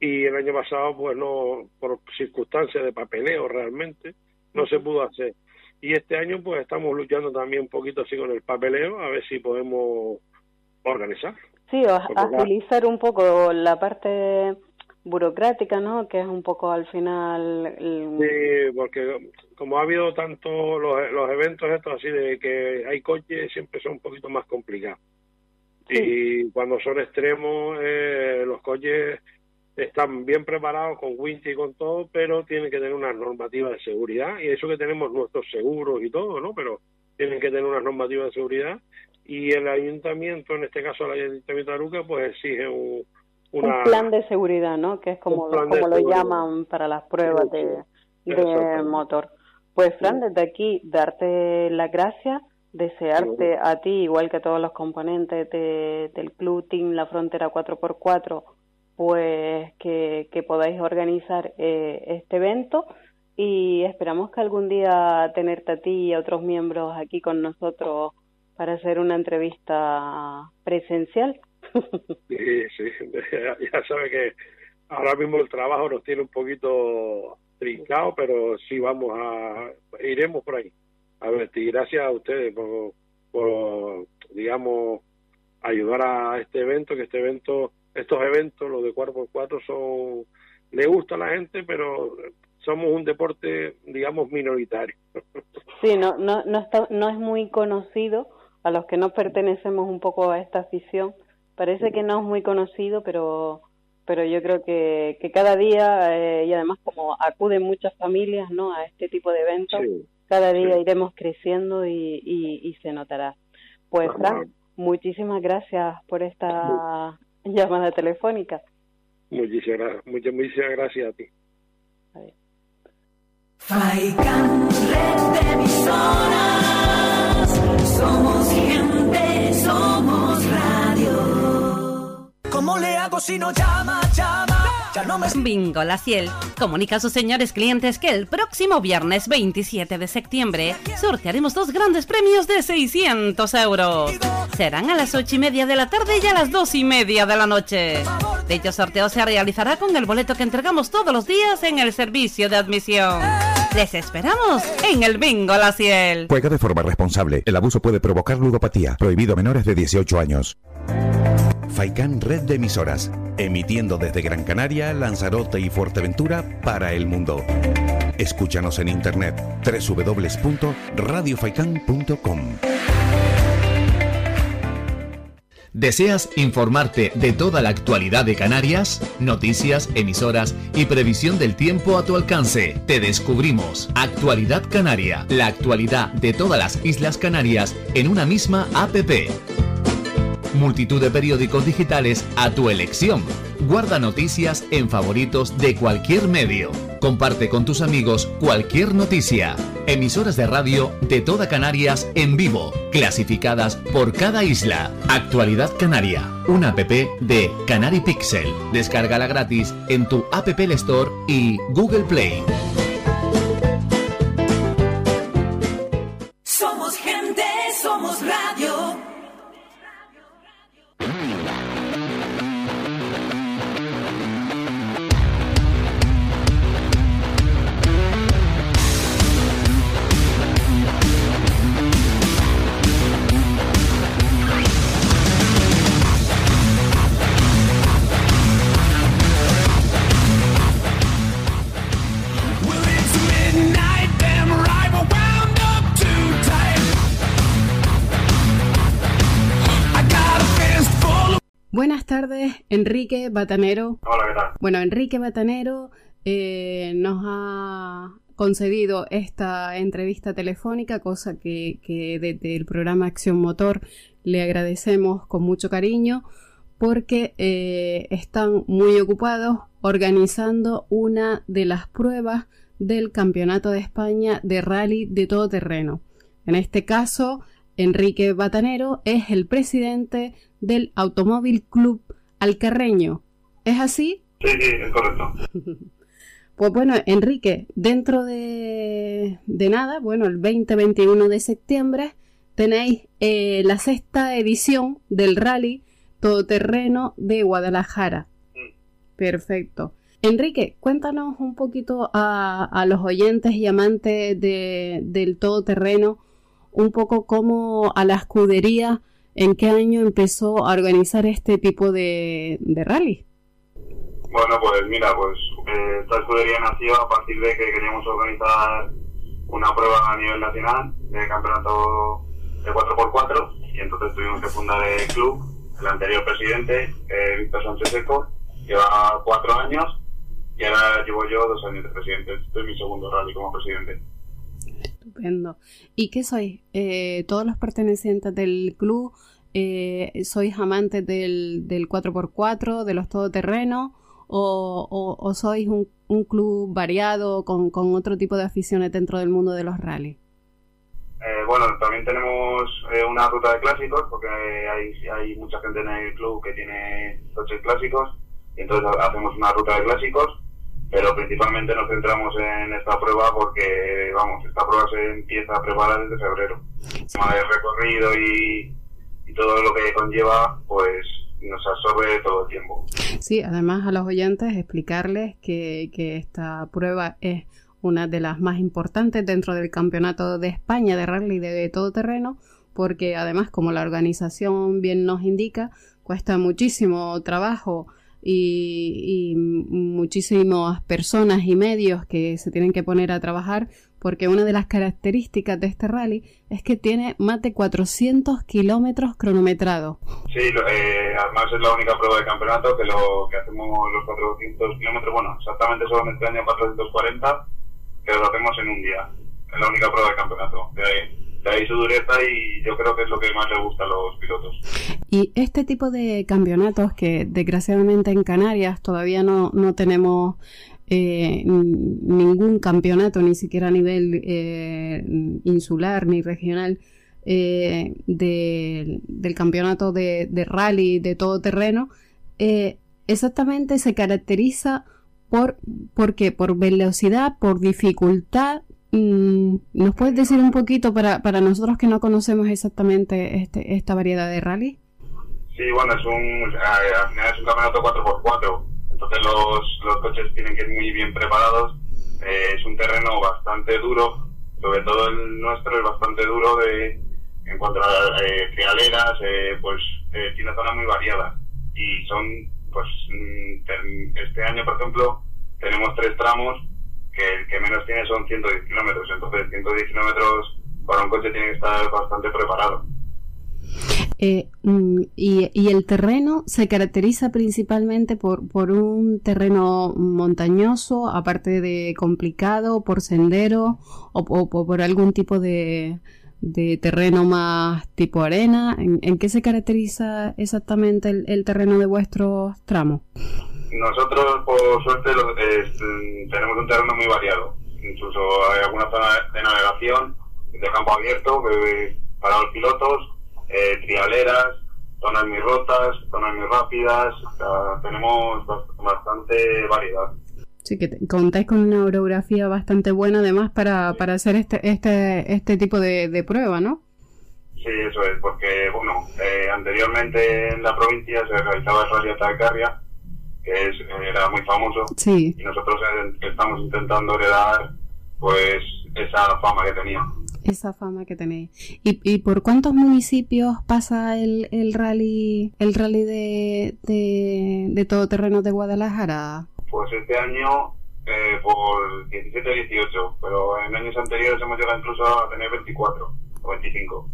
Y el año pasado, pues no, por circunstancias de papeleo realmente, no se pudo hacer. Y este año, pues estamos luchando también un poquito así con el papeleo, a ver si podemos organizar. Sí, agilizar un poco la parte burocrática, ¿no? Que es un poco al final... Sí, porque como ha habido tanto los, los eventos estos así de que hay coches, siempre son un poquito más complicados. Y cuando son extremos, eh, los coches están bien preparados con winch y con todo, pero tienen que tener una normativa de seguridad. Y eso que tenemos nuestros seguros y todo, ¿no? Pero tienen que tener una normativa de seguridad. Y el ayuntamiento, en este caso el ayuntamiento de Aruca, pues exige un un plan de seguridad, ¿no? Que es como, como lo llaman para las pruebas de, de motor. Pues Fran, desde aquí darte las gracias, desearte a ti, igual que a todos los componentes de, del Club Team La Frontera 4x4, pues que, que podáis organizar eh, este evento. Y esperamos que algún día tenerte a ti y a otros miembros aquí con nosotros para hacer una entrevista presencial. [laughs] Sí, sí, [laughs] ya, sabe que ahora mismo el trabajo nos tiene un poquito trincado, pero sí vamos a, iremos por ahí. A ver, y gracias a ustedes por, por, digamos, ayudar a este evento, que este evento, estos eventos, los de 4x4 son, le gusta a la gente, pero somos un deporte, digamos, minoritario. [laughs] Sí, no, no, no, está, no es muy conocido a los que no pertenecemos un poco a esta afición, Parece que no es muy conocido, pero pero yo creo que, que cada día, eh, y además como acuden muchas familias ¿no? a este tipo de eventos, cada día iremos creciendo y, y, se notará. Pues Fran, muchísimas gracias por esta llamada telefónica. Muchísimas, muchas, muchísimas gracias a ti. ¿Cómo le hago si no llama, llama? Ya no me... Bingo La Ciel comunica a sus señores clientes que el próximo viernes 27 de septiembre sortearemos dos grandes premios de 600 euros. Serán a las 8 y media de la tarde y a las 2 y media de la noche. Dicho sorteo se realizará con el boleto que entregamos todos los días en el servicio de admisión. Les esperamos en el Bingo La Ciel. Juega de forma responsable. El abuso puede provocar ludopatía. Prohibido a menores de 18 años. Faikán Red de Emisoras, emitiendo desde Gran Canaria, Lanzarote y Fuerteventura para el mundo. Escúchanos en internet www.radiofaikan.com. ¿Deseas informarte de toda la actualidad de Canarias? Noticias, emisoras y previsión del tiempo a tu alcance. Te descubrimos Actualidad Canaria, la actualidad de todas las Islas Canarias en una misma APP. Multitud de periódicos digitales a tu elección. Guarda noticias en favoritos de cualquier medio. Comparte con tus amigos cualquier noticia. Emisoras de radio de toda Canarias en vivo, clasificadas por cada isla. Actualidad Canaria, una app de Canary Pixel. Descárgala gratis en tu App Store y Google Play. Enrique Batanero. Hola, ¿qué tal? Bueno, Enrique Batanero eh, nos ha concedido esta entrevista telefónica, cosa que, desde el programa Acción Motor le agradecemos con mucho cariño porque eh, están muy ocupados organizando una de las pruebas del Campeonato de España de Rally de todo terreno. En este caso, Enrique Batanero es el presidente del Automóvil Club Alcarreño. ¿Es así? Sí, sí, es correcto. [laughs] Pues bueno, Enrique, dentro de, nada, bueno, el 20-21 de septiembre tenéis eh, la sexta edición del rally todoterreno de Guadalajara. Mm. Perfecto. Enrique, cuéntanos un poquito a, los oyentes y amantes de, del todoterreno, un poco cómo a la escudería ¿En qué año empezó a organizar este tipo de, rally? Bueno, pues mira, pues eh, esta escudería nació a partir de que queríamos organizar una prueba a nivel nacional de campeonato de 4x4 y entonces tuvimos que fundar el club. El anterior presidente, eh, Víctor Sánchez Seco, lleva cuatro años y ahora llevo yo dos años de presidente. Este es mi segundo rally como presidente. Estupendo. ¿Y qué sois? Eh, ¿Todos los pertenecientes del club eh, sois amantes del, del 4x4, de los todoterrenos? ¿O, sois un, club variado con, con, otro tipo de aficiones dentro del mundo de los rallies? Eh, bueno, también tenemos una ruta de clásicos porque hay, hay mucha gente en el club que tiene coches clásicos y entonces hacemos una ruta de clásicos pero principalmente nos centramos en esta prueba porque, vamos, esta prueba se empieza a preparar desde febrero. El tema de recorrido y, todo lo que conlleva, pues nos absorbe todo el tiempo. Sí, además a los oyentes explicarles que, que esta prueba es una de las más importantes dentro del Campeonato de España de rally de todo terreno, porque además, como la organización bien nos indica, cuesta muchísimo trabajo y, muchísimas personas y medios que se tienen que poner a trabajar porque una de las características de este rally es que tiene más de 400 kilómetros cronometrados. Sí, eh, además es la única prueba de campeonato que lo que hacemos los 400 kilómetros, bueno, exactamente solo en este año 440, que lo hacemos en un día. Es la única prueba de campeonato. De ahí de ahí su dureza y yo creo que es lo que más le gusta a los pilotos. Y este tipo de campeonatos que desgraciadamente en Canarias todavía no, no tenemos eh, ningún campeonato, ni siquiera a nivel eh, insular ni regional, eh, del campeonato de, de, rally de todo terreno, exactamente se caracteriza por, ¿por qué? Por velocidad, por dificultad Mm, ¿Nos puedes decir un poquito para, para nosotros que no conocemos exactamente este, esta variedad de rally? Sí, bueno, es un, es un campeonato 4x4, entonces los, los coches tienen que ir muy bien preparados. Eh, es un terreno bastante duro, sobre todo el nuestro es bastante duro de, en cuanto a eh, eh, pues eh, tiene zonas muy variadas y son, pues mm, este año, por ejemplo, tenemos tres tramos que el que menos tiene son 110 kilómetros. Entonces, 110 kilómetros para un coche tiene que estar bastante preparado. Eh, mm, y, el terreno se caracteriza principalmente por, por un terreno montañoso, aparte de complicado, por sendero o, por algún tipo de, de, terreno más tipo arena. ¿En, qué se caracteriza exactamente el, terreno de vuestros tramos? Nosotros, por suerte, tenemos un terreno muy variado. Incluso hay alguna zona de navegación de campo abierto para los pilotos eh, trialeras, zonas muy rotas, zonas muy rápidas, tenemos bastante variedad. Sí, que contáis con una orografía bastante buena además para, para hacer este, este, este tipo de, de prueba, ¿no? Sí, eso es, porque bueno, eh, anteriormente en la provincia se realizaba el Rally Atacarria, que es, era muy famoso, sí. y nosotros eh, estamos intentando heredar pues esa fama que tenía esa fama que tenéis. ¿Y, y por cuántos municipios pasa el, el rally el rally de, de, de de Guadalajara? Pues este año eh, por 17-18, pero en años anteriores hemos llegado incluso a tener 24 o 25.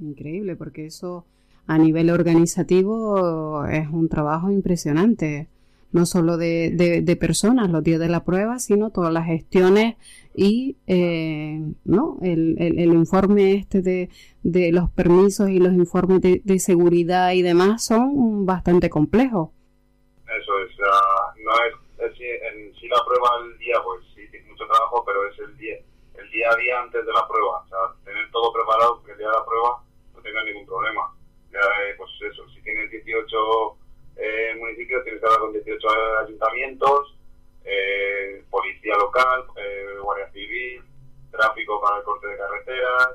Increíble, porque eso a nivel organizativo es un trabajo impresionante no solo de, de, personas los días de la prueba, sino todas las gestiones y eh, no el, el, informe este de, de, los permisos y los informes de, de, seguridad y demás son bastante complejos. Eso es, no es, en sí la prueba el día, pues sí, tiene mucho trabajo, pero es el día, el día a día antes de la prueba, o sea, tener todo preparado que el día de la prueba no tenga ningún problema. Ya, eh, pues eso, si tienes 18 eh, municipios tienes que hablar con 18 ayuntamientos, eh, policía local, eh, guardia civil, tráfico para el corte de carreteras,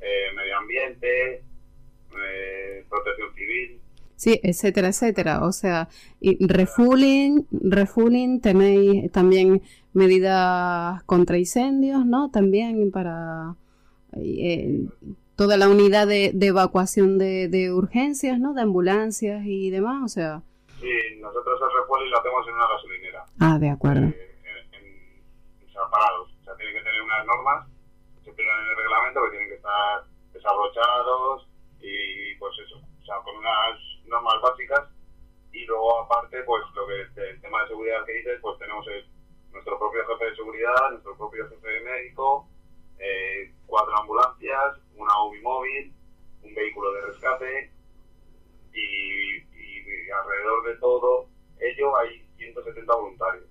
eh, medio ambiente, protección civil. Sí, etcétera, etcétera. O sea, y refueling, refueling, tenéis también medidas contra incendios, ¿no? También para toda la unidad de, evacuación de, urgencias, ¿no? De ambulancias y demás, o sea... Sí, nosotros el refuelo lo hacemos en una gasolinera. Ah, de acuerdo. Eh, en, o sea, parados. O sea, tienen que tener unas normas, se piden en el reglamento, que tienen que estar desabrochados y pues eso, o sea, con unas normas básicas y luego aparte, pues lo que el tema de seguridad que dices, pues tenemos nuestro propio jefe de seguridad, nuestro propio jefe de médico, eh, cuatro ambulancias, una UBI móvil, un vehículo de rescate y, alrededor de todo ello hay 170 voluntarios.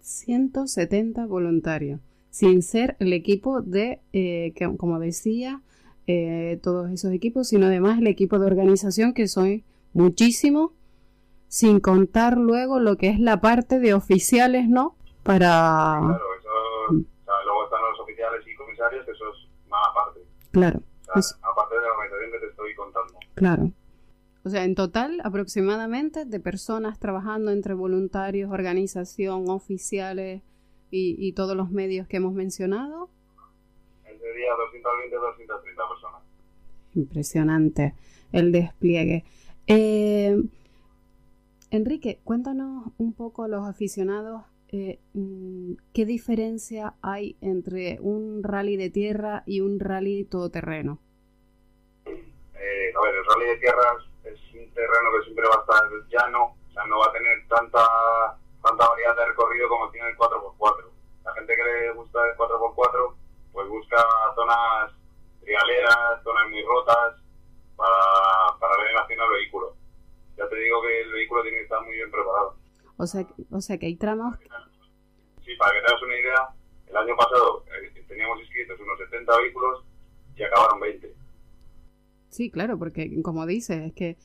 170 voluntarios, sin ser el equipo de, eh, que, como decía, eh, todos esos equipos, sino además el equipo de organización que son muchísimos, sin contar luego lo que es la parte de oficiales, ¿no? Para... Claro, eso, luego están los oficiales y comisarios, que eso es más aparte. Claro. Aparte de la organización que te estoy contando. Claro. O sea, en total, aproximadamente de personas trabajando entre voluntarios, organización, oficiales y, todos los medios que hemos mencionado. Ese día 220, 230 personas. Impresionante el despliegue. Eh, Enrique, cuéntanos un poco a los aficionados eh, mm, ¿qué diferencia hay entre un rally de tierra y un rally todoterreno? Eh, a ver, el rally de tierra es un terreno que siempre va a estar llano, o sea, no va a tener tanta, tanta variedad de recorrido como tiene el 4x4. La gente que le gusta el 4x4, pues busca zonas trialeras, zonas muy rotas, para, para ver en el vehículo. Ya te digo que el vehículo tiene que estar muy bien preparado. O sea, o sea que hay tramos. Sí, para que tengas una idea, el año pasado eh, teníamos inscritos unos 70 vehículos y acabaron 20. Sí, claro, porque como dices, es que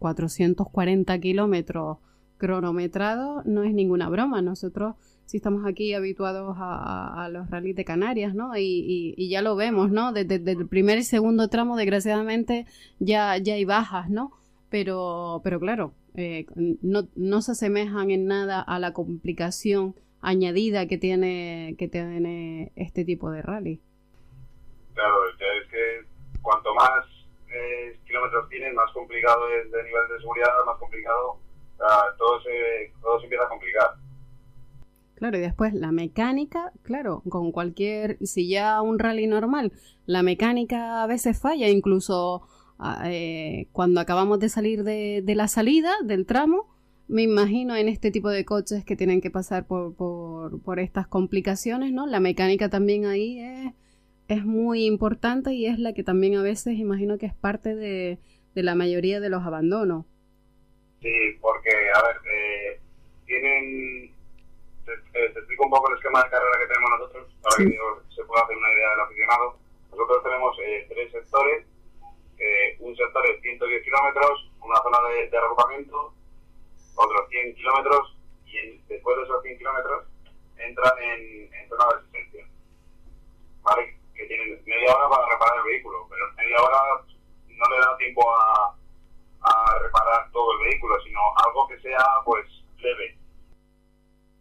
440 mm, kilómetros cronometrados no es ninguna broma. Nosotros sí estamos aquí habituados a, los rallies de Canarias, ¿no? Y, y, ya lo vemos, ¿no? Desde, el primer y segundo tramo, desgraciadamente, ya, ya hay bajas, ¿no? Pero, pero claro, eh, no, no se asemejan en nada a la complicación añadida que tiene, que tiene este tipo de rally. Claro, es que cuanto más eh, kilómetros tienes, más complicado es de nivel de seguridad, más complicado, todo, se, todo se empieza a complicar. Claro, y después la mecánica, claro, con cualquier, si ya un rally normal, la mecánica a veces falla, incluso eh, cuando acabamos de salir de, la salida del tramo, me imagino en este tipo de coches que tienen que pasar por, por, estas complicaciones, ¿no? La mecánica también ahí es, es, muy importante y es la que también a veces imagino que es parte de, de la mayoría de los abandonos. Sí, porque, a ver, eh, tienen... Te, explico un poco el esquema de carrera que tenemos nosotros, para que se pueda hacer una idea del aficionado. Nosotros tenemos eh, tres sectores eh, un sector de 110 kilómetros, una zona de, de, agrupamiento, otros 100 kilómetros, y después de esos 100 kilómetros entran en, en zona de asistencia. ¿Vale? Que tienen media hora para reparar el vehículo, pero media hora no le da tiempo a, a reparar todo el vehículo, sino algo que sea pues leve.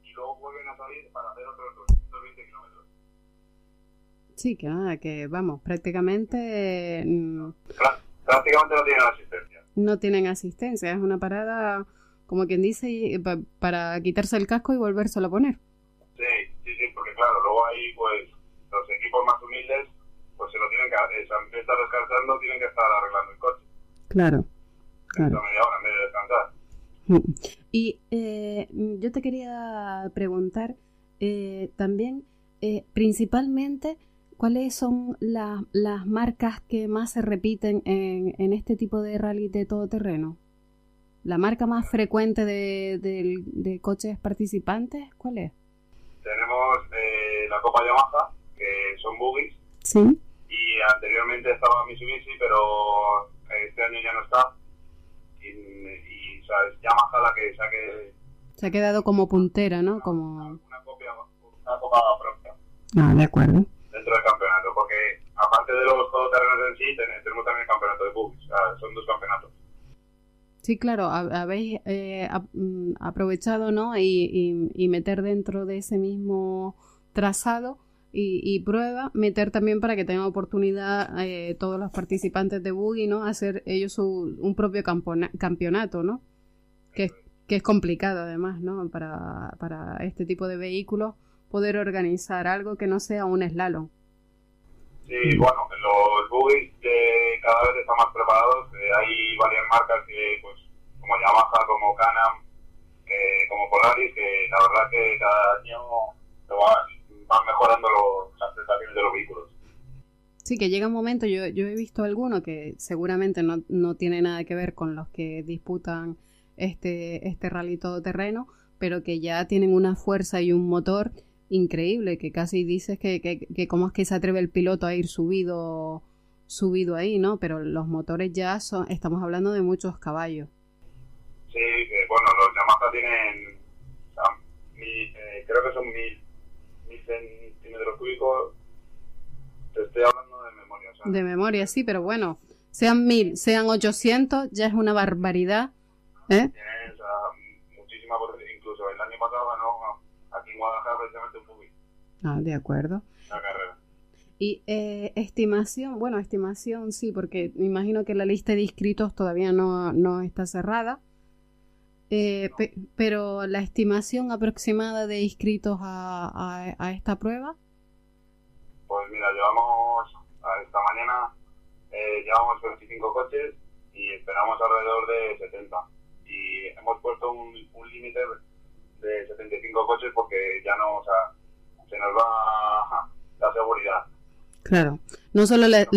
Y luego vuelven a salir para hacer otros 220 kilómetros. Sí, que, ah, que vamos, prácticamente... Mm, prácticamente no tienen asistencia. No tienen asistencia, es una parada, como quien dice, para quitarse el casco y volvérselo a poner. Sí, sí, sí, porque claro, luego ahí pues equipos más humildes pues se lo tienen que hacer, en vez de estar descansando tienen que estar arreglando el coche. Claro. claro. media hora en vez de descansar. Mm. Y eh, yo te quería preguntar eh, también, eh, principalmente, ¿Cuáles son las marcas que más se repiten en, en, este tipo de rally de todoterreno? ¿La marca más frecuente de, de, coches participantes? ¿Cuál es? Tenemos eh, la Copa Yamaha, que son buggies. Sí. Y anteriormente estaba Mitsubishi, pero este año ya no está. Y, y o sea, es Yamaha la que se ha, que, se ha quedado como puntera, ¿no? Como... Una, copia, una copa propia. Ah, de acuerdo dentro del campeonato, porque aparte de los todoterrenos en sí, tenemos también el campeonato de buggies, o sea, son dos campeonatos. Sí, claro, habéis eh, mm, aprovechado, ¿no? Y, y, meter dentro de ese mismo trazado y, prueba, meter también para que tengan oportunidad eh, todos los participantes de buggy, ¿no? Hacer ellos su, un propio campeonato, ¿no? Que, que, es complicado además, ¿no? Para, para este tipo de vehículos poder organizar algo que no sea un slalom. Sí, bueno, los buggies cada vez están más preparados. Eh, hay varias marcas que, pues, como Yamaha, como Canam, como Polaris, que la verdad que cada año van, mejorando las prestaciones de los vehículos. Sí, que llega un momento, yo, yo he visto alguno que seguramente no, no tiene nada que ver con los que disputan este, este rally todoterreno, pero que ya tienen una fuerza y un motor increíble, que casi dices que, que, que cómo es que se atreve el piloto a ir subido subido ahí, ¿no? Pero los motores ya son, estamos hablando de muchos caballos. Sí, bueno, los Yamaha tienen, eh, creo que son mil, mil centímetros cúbicos, te estoy hablando de memoria. de memoria, sí, pero bueno, sean mil, sean ochocientos, ya es una barbaridad. ¿eh? Tienen, muchísima incluso el año pasado ganó Ah, de acuerdo. Y eh, estimación, bueno, estimación sí, porque me imagino que la lista de inscritos todavía no, está cerrada. Eh, pero la estimación aproximada de inscritos a, a, esta prueba. Pues mira, llevamos a esta mañana eh, llevamos 25 coches y esperamos alrededor de 70. Y hemos puesto un, un límite de 75 coches porque ya no, o sea, se nos va [laughs] la seguridad. Claro, no solo le,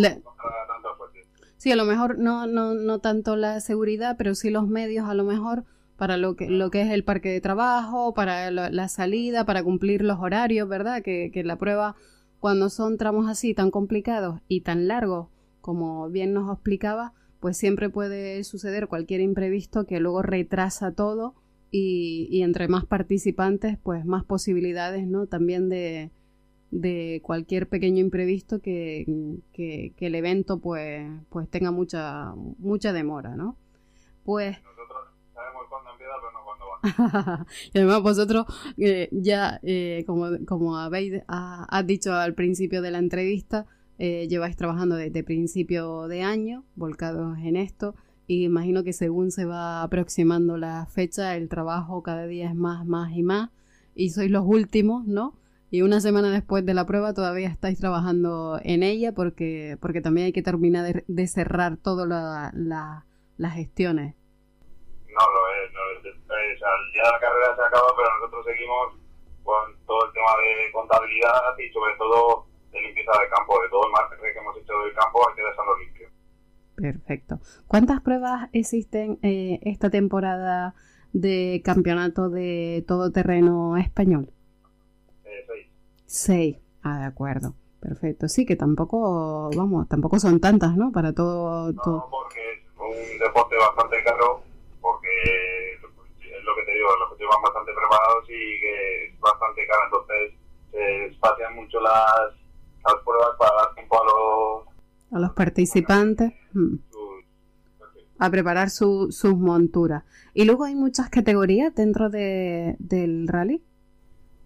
Sí, a lo mejor no, no, no tanto la seguridad, pero sí los medios a lo mejor para lo que, lo que es el parque de trabajo, para la, salida, para cumplir los horarios, ¿verdad? Que, que la prueba, cuando son tramos así tan complicados y tan largos, como bien nos explicaba, pues siempre puede suceder cualquier imprevisto que luego retrasa todo y, entre más participantes, pues más posibilidades, ¿no? También de, de cualquier pequeño imprevisto que, que, el evento pues, pues tenga mucha, mucha demora, ¿no? Pues... [laughs] y además vosotros eh, ya, eh, como, como habéis ha, dicho al principio de la entrevista, eh, lleváis trabajando desde principio de año, volcados en esto, y imagino que según se va aproximando la fecha, el trabajo cada día es más, más y más, y sois los últimos, ¿no? y una semana después de la prueba todavía estáis trabajando en ella porque, porque también hay que terminar de, cerrar todas las gestiones. No es, ya la carrera se acaba, pero nosotros seguimos con todo el tema de contabilidad y sobre todo de limpieza de campo, de todo el margen que hemos hecho del campo hay que dejarlo limpio. Perfecto. ¿Cuántas pruebas existen eh, esta temporada de campeonato de todoterreno español? Seis. Ah, de acuerdo. Perfecto. Sí, que tampoco, vamos, tampoco son tantas, ¿no? Para todo... No, porque es un deporte bastante caro, porque es lo que te digo, los que van bastante preparados y que es bastante caro, entonces se espacian mucho las, las pruebas para dar tiempo a los... A los participantes. Mm. a preparar su, sus monturas. ¿Y luego hay muchas categorías dentro de, del rally?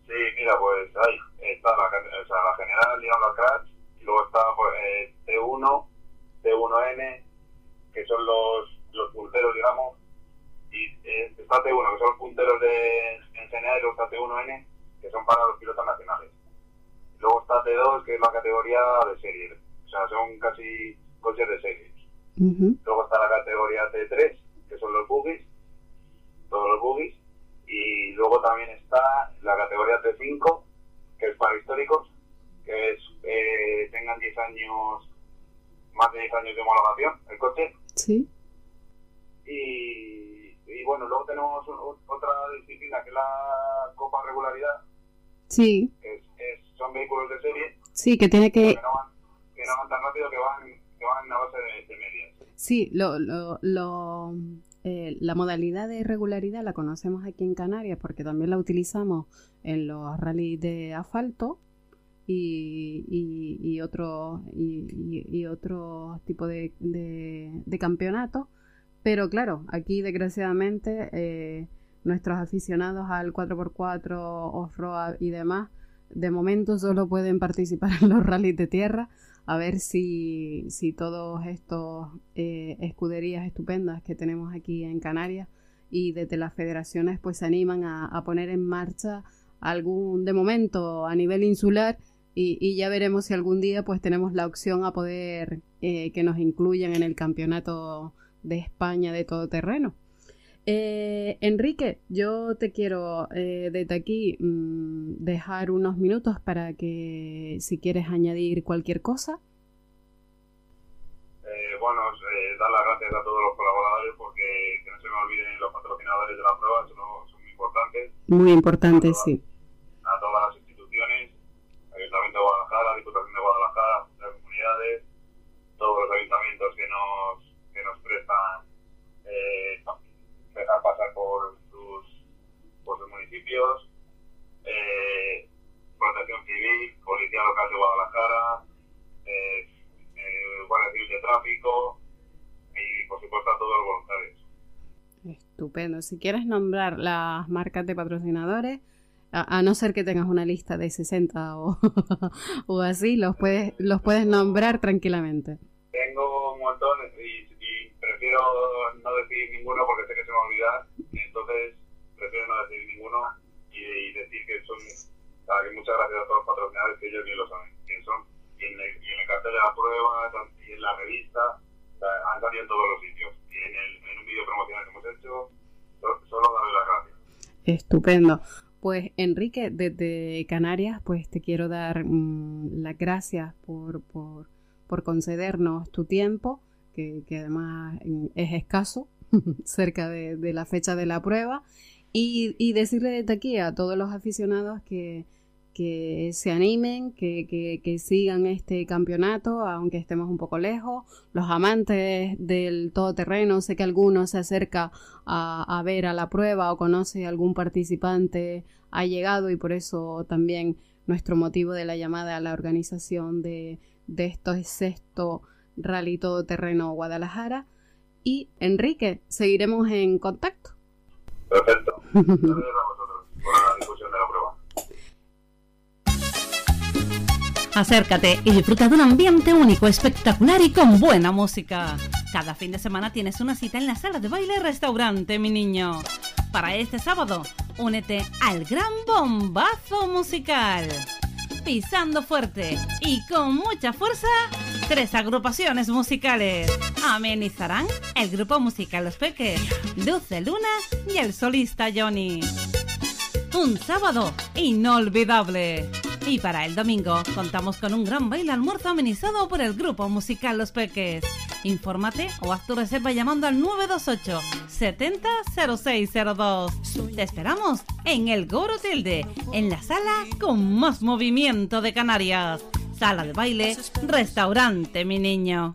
Sí, mira, pues hay está la, o sea, la general, digamos, la crash, y luego está pues, eh, T1, T1N, que son los, los punteros, digamos, y eh, está T1, que son los punteros de, en general, y luego está T1N, que son para los pilotos nacionales. luego está T2, que es la categoría de serie, o sea, son casi coches de serie. Luego está la categoría T3, que son los buggies, todos los buggies, y luego también está la categoría T5, que es para históricos, que es eh, tengan 10 años, más de 10 años de homologación el coche. Sí. Y, y bueno, luego tenemos otra disciplina que es la Copa Regularidad. Sí. Que es, son vehículos de serie. Sí, que tiene que... Que no van, que no van tan rápido que van, que van en la base de, de medias. Sí, lo, lo, lo eh, la modalidad de regularidad la conocemos aquí en Canarias porque también la utilizamos en los rallies de asfalto y, y, otro y, otro tipo de, de, campeonato pero claro aquí desgraciadamente eh, nuestros aficionados al 4x4 off-road y demás de momento solo pueden participar [laughs] en los rallies de tierra a ver si, si todos estos eh, escuderías estupendas que tenemos aquí en Canarias y desde las federaciones pues se animan a, poner en marcha algún de momento a nivel insular y, ya veremos si algún día pues tenemos la opción a poder eh, que nos incluyan en el campeonato de España de todo terreno. Eh, Enrique, yo te quiero eh, desde aquí mm, dejar unos minutos para que si quieres añadir cualquier cosa. Eh, bueno, dar las gracias a todos los colaboradores porque que no se me olviden los patrocinadores de la prueba, son, son muy importantes. Muy importantes, sí. A todas las instituciones, Ayuntamiento de Guadalajara, Diputación de Guadalajara, las comunidades, todos los ayuntamientos que nos, que nos prestan dejar pasar por sus, por sus municipios, eh, protección civil, policía local de Guadalajara, eh, eh, Guardia Civil de Tráfico y por supuesto a todos los voluntarios. Estupendo. Si quieres nombrar las marcas de patrocinadores, a, no ser que tengas una lista de 60 o, [laughs] o así, los puedes, los puedes nombrar tranquilamente. Tengo un montón y prefiero no decir ninguno porque sé que se me va a olvidar, entonces prefiero no decir ninguno y, decir que son, que muchas gracias a todos los patrocinadores que ellos bien lo saben quién son, y en, el, y en el cartel de la prueba, y en la revista, han salido en todos los sitios, y en, el, en un vídeo promocional que hemos hecho, solo darle las gracias. Estupendo. Pues Enrique, desde Canarias, pues te quiero dar mm, las gracias por, por, por concedernos tu tiempo que, además es escaso, [laughs] cerca de, la fecha de la prueba, y, y, decirle desde aquí a todos los aficionados que, que se animen, que, que, sigan este campeonato, aunque estemos un poco lejos. Los amantes del todoterreno, sé que alguno se acerca a, a, ver a la prueba o conoce a algún participante, ha llegado y por eso también nuestro motivo de la llamada a la organización de, de esto es sexto Rally Todoterreno Guadalajara. Y Enrique, seguiremos en contacto. Perfecto. [laughs] Gracias a vosotros por la difusión de la prueba. Acércate y disfruta de un ambiente único, espectacular y con buena música. Cada fin de semana tienes una cita en la sala de baile restaurante, mi niño. Para este sábado, únete al gran bombazo musical. Pisando fuerte y con mucha fuerza, tres agrupaciones musicales amenizarán el grupo musical Los Peques, Dulce Luna y el solista Johnny. Un sábado inolvidable. Y para el domingo contamos con un gran baile almuerzo amenizado por el grupo musical Los Peques. Infórmate o haz tu reserva llamando al 928 700602. Te esperamos en el Goro Tilde, en la sala con más movimiento de Canarias. Sala de baile, restaurante, mi niño.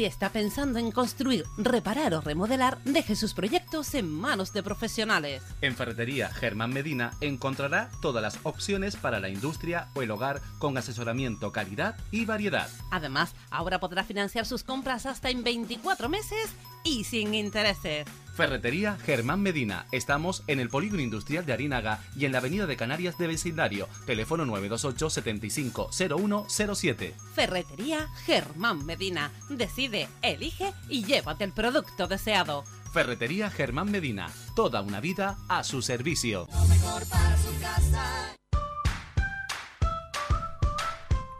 Si está pensando en construir, reparar o remodelar, deje sus proyectos en manos de profesionales. En Ferretería Germán Medina encontrará todas las opciones para la industria o el hogar con asesoramiento, calidad y variedad. Además, ahora podrá financiar sus compras hasta en 24 meses y sin intereses. Ferretería Germán Medina. Estamos en el Polígono Industrial de Arinaga y en la Avenida de Canarias de Vecindario. Teléfono 928 75 0107. Ferretería Germán Medina. Decide, elige y llévate el producto deseado. Ferretería Germán Medina. Toda una vida a su servicio. Lo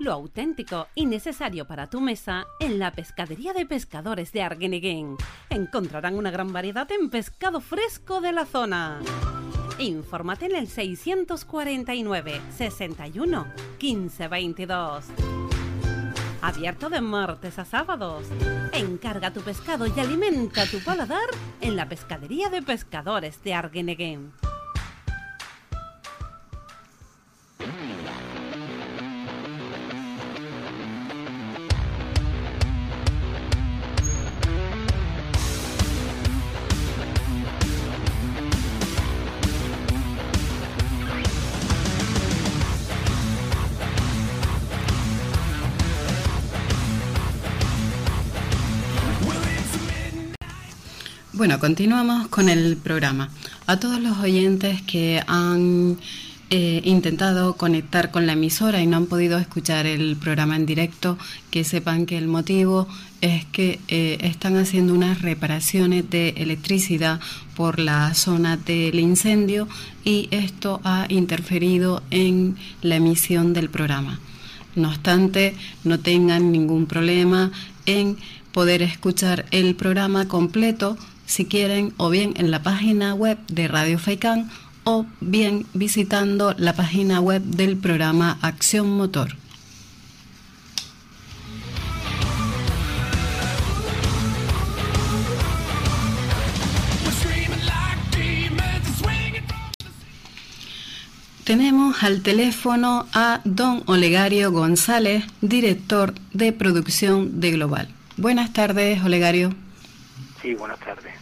auténtico y necesario para tu mesa en la pescadería de pescadores de Arguineguín. Encontrarán una gran variedad en pescado fresco de la zona. Infórmate en el 649 61 15 22. Abierto de martes a sábados. Encarga tu pescado y alimenta tu paladar en la pescadería de pescadores de Arguineguín. Bueno, continuamos con el programa. A todos los oyentes que han eh, intentado conectar con la emisora y no han podido escuchar el programa en directo, que sepan que el motivo es que eh, están haciendo unas reparaciones de electricidad por la zona del incendio y esto ha interferido en la emisión del programa. No obstante, no tengan ningún problema en poder escuchar el programa completo si quieren o bien en la página web de Radio Faicán o bien visitando la página web del programa Acción Motor. Tenemos al teléfono a don Olegario González, director de producción de Global. Buenas tardes, Olegario. Sí, buenas tardes.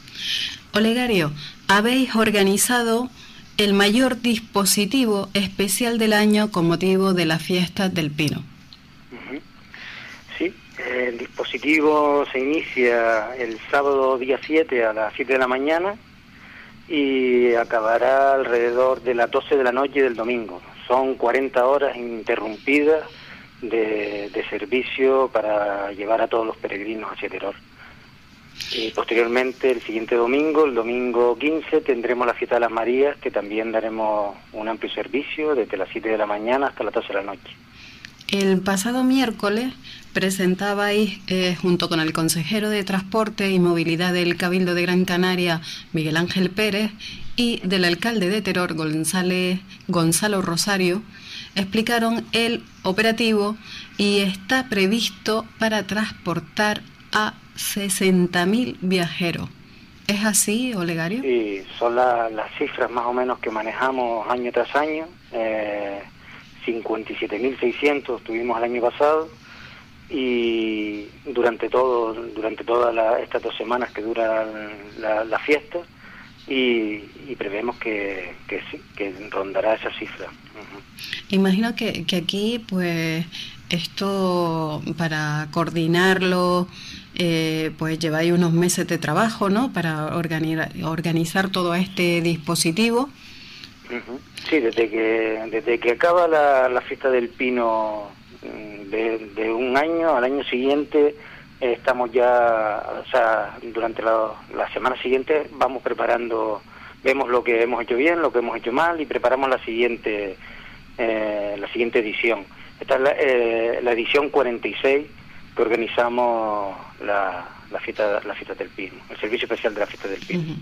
Olegario, habéis organizado el mayor dispositivo especial del año con motivo de la fiesta del Pino. Sí, el dispositivo se inicia el sábado día 7 a las 7 de la mañana y acabará alrededor de las 12 de la noche del domingo. Son 40 horas interrumpidas de, de servicio para llevar a todos los peregrinos hacia Teror. Y posteriormente, el siguiente domingo, el domingo 15, tendremos la fiesta de las Marías, que también daremos un amplio servicio desde las 7 de la mañana hasta las 12 de la noche. El pasado miércoles presentabais, eh, junto con el consejero de Transporte y Movilidad del Cabildo de Gran Canaria, Miguel Ángel Pérez, y del alcalde de Teror, González, Gonzalo Rosario, explicaron el operativo y está previsto para transportar a 60.000 viajeros. ¿Es así, Olegario? Sí, son la- las cifras más o menos que manejamos año tras año. Eh, 57.600 tuvimos el año pasado y durante todo durante todas estas dos semanas que duran la, la fiesta y, y prevemos que, que, que, rondará esa cifra. Imagino que, que aquí, pues, esto para coordinarlo, eh, pues lleváis unos meses de trabajo, ¿no? Para organizar, todo este dispositivo. Sí, desde que, desde que acaba la, la fiesta del pino mm, de, un año al año siguiente, estamos ya, o sea, durante la, la semana siguiente vamos preparando, vemos lo que hemos hecho bien, lo que hemos hecho mal y preparamos la siguiente, eh, la siguiente edición. Esta es la, eh, la edición 46 que organizamos la, la fiesta, la fiesta del Pino, el servicio especial de la fiesta del Pino.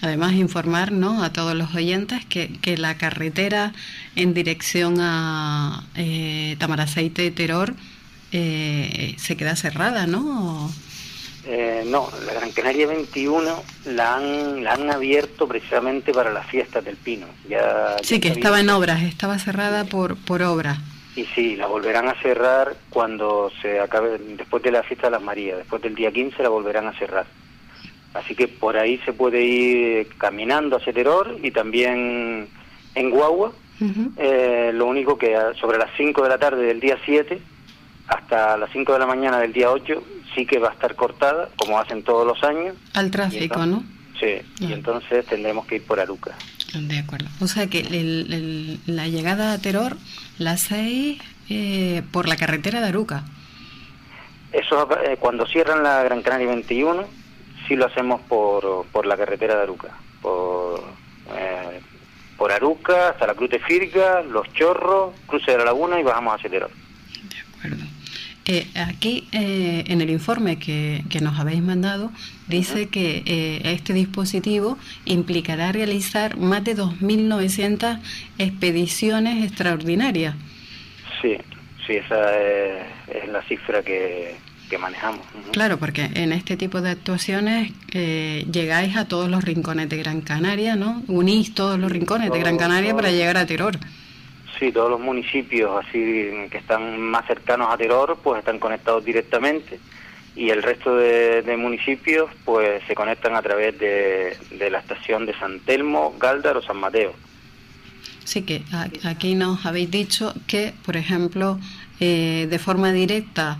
Además, informar ¿no? a todos los oyentes que, que la carretera en dirección a eh, Tamaraceite Terror eh, se queda cerrada, ¿no? Eh, no, la Gran Canaria 21 la han, la han abierto precisamente para las fiestas del Pino. Ya, sí, que estaba en obras, estaba cerrada por, por obra. Y sí, la volverán a cerrar cuando se acabe, después de la fiesta de las Marías, después del día 15 la volverán a cerrar. Así que por ahí se puede ir caminando hacia Teror y también en Guagua. eh, lo único que sobre las 5 de la tarde del día 7 hasta las 5 de la mañana del día 8 sí que va a estar cortada, como hacen todos los años. Al tráfico, ¿no? Sí, y entonces tendremos que ir por Aruca. De acuerdo. O sea que el, el, la llegada a Teror la hacéis eh, por la carretera de Aruca. Eso eh, cuando cierran la Gran Canaria 21, sí lo hacemos por, por la carretera de Aruca. Por, eh, por Aruca hasta la Cruz de Firga, Los Chorros, Cruce de la Laguna y bajamos hacia Teror. De acuerdo. Eh, aquí en el informe que, que, nos habéis mandado dice uh -huh. que eh, este dispositivo implicará realizar más de 2.900 expediciones extraordinarias. Sí, sí, esa es, es la cifra que, que manejamos. Uh -huh. Claro, porque en este tipo de actuaciones eh, llegáis a todos los rincones de Gran Canaria, ¿no? Unís todos los rincones de Gran Canaria para llegar a Teror. Sí, todos los municipios así que están más cercanos a Teror pues están conectados directamente y el resto de, de municipios pues se conectan a través de, de, la estación de San Telmo, Galdar o San Mateo. Sí, que aquí nos habéis dicho que, por ejemplo, eh, de forma directa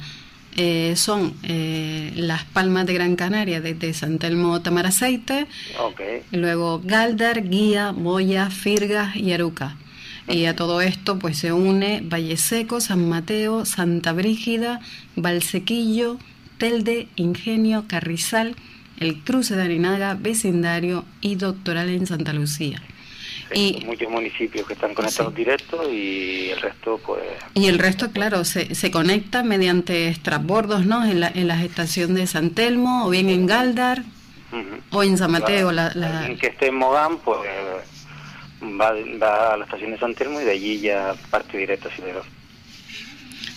eh, son eh, las Palmas de Gran Canaria desde San Telmo Tamaraceite, okay. luego Galdar, Guía, Moya, Firgas y Aruca. Y a todo esto pues se une Valle Seco, San Mateo, Santa Brígida, Valsequillo, Telde, Ingenio, Carrizal, el Cruce de Arinaga, Vecindario y Doctoral en Santa Lucía. Sí, y muchos municipios que están conectados sí. directos y el resto pues y el resto claro se, se conecta mediante transbordos no en la, en la estación de San Telmo o bien en Galdar uh -huh. o en San Mateo claro. la, la... En que esté en Mogán pues va, va, a la estación de San Telmo y de allí ya parte directa hacia Teror.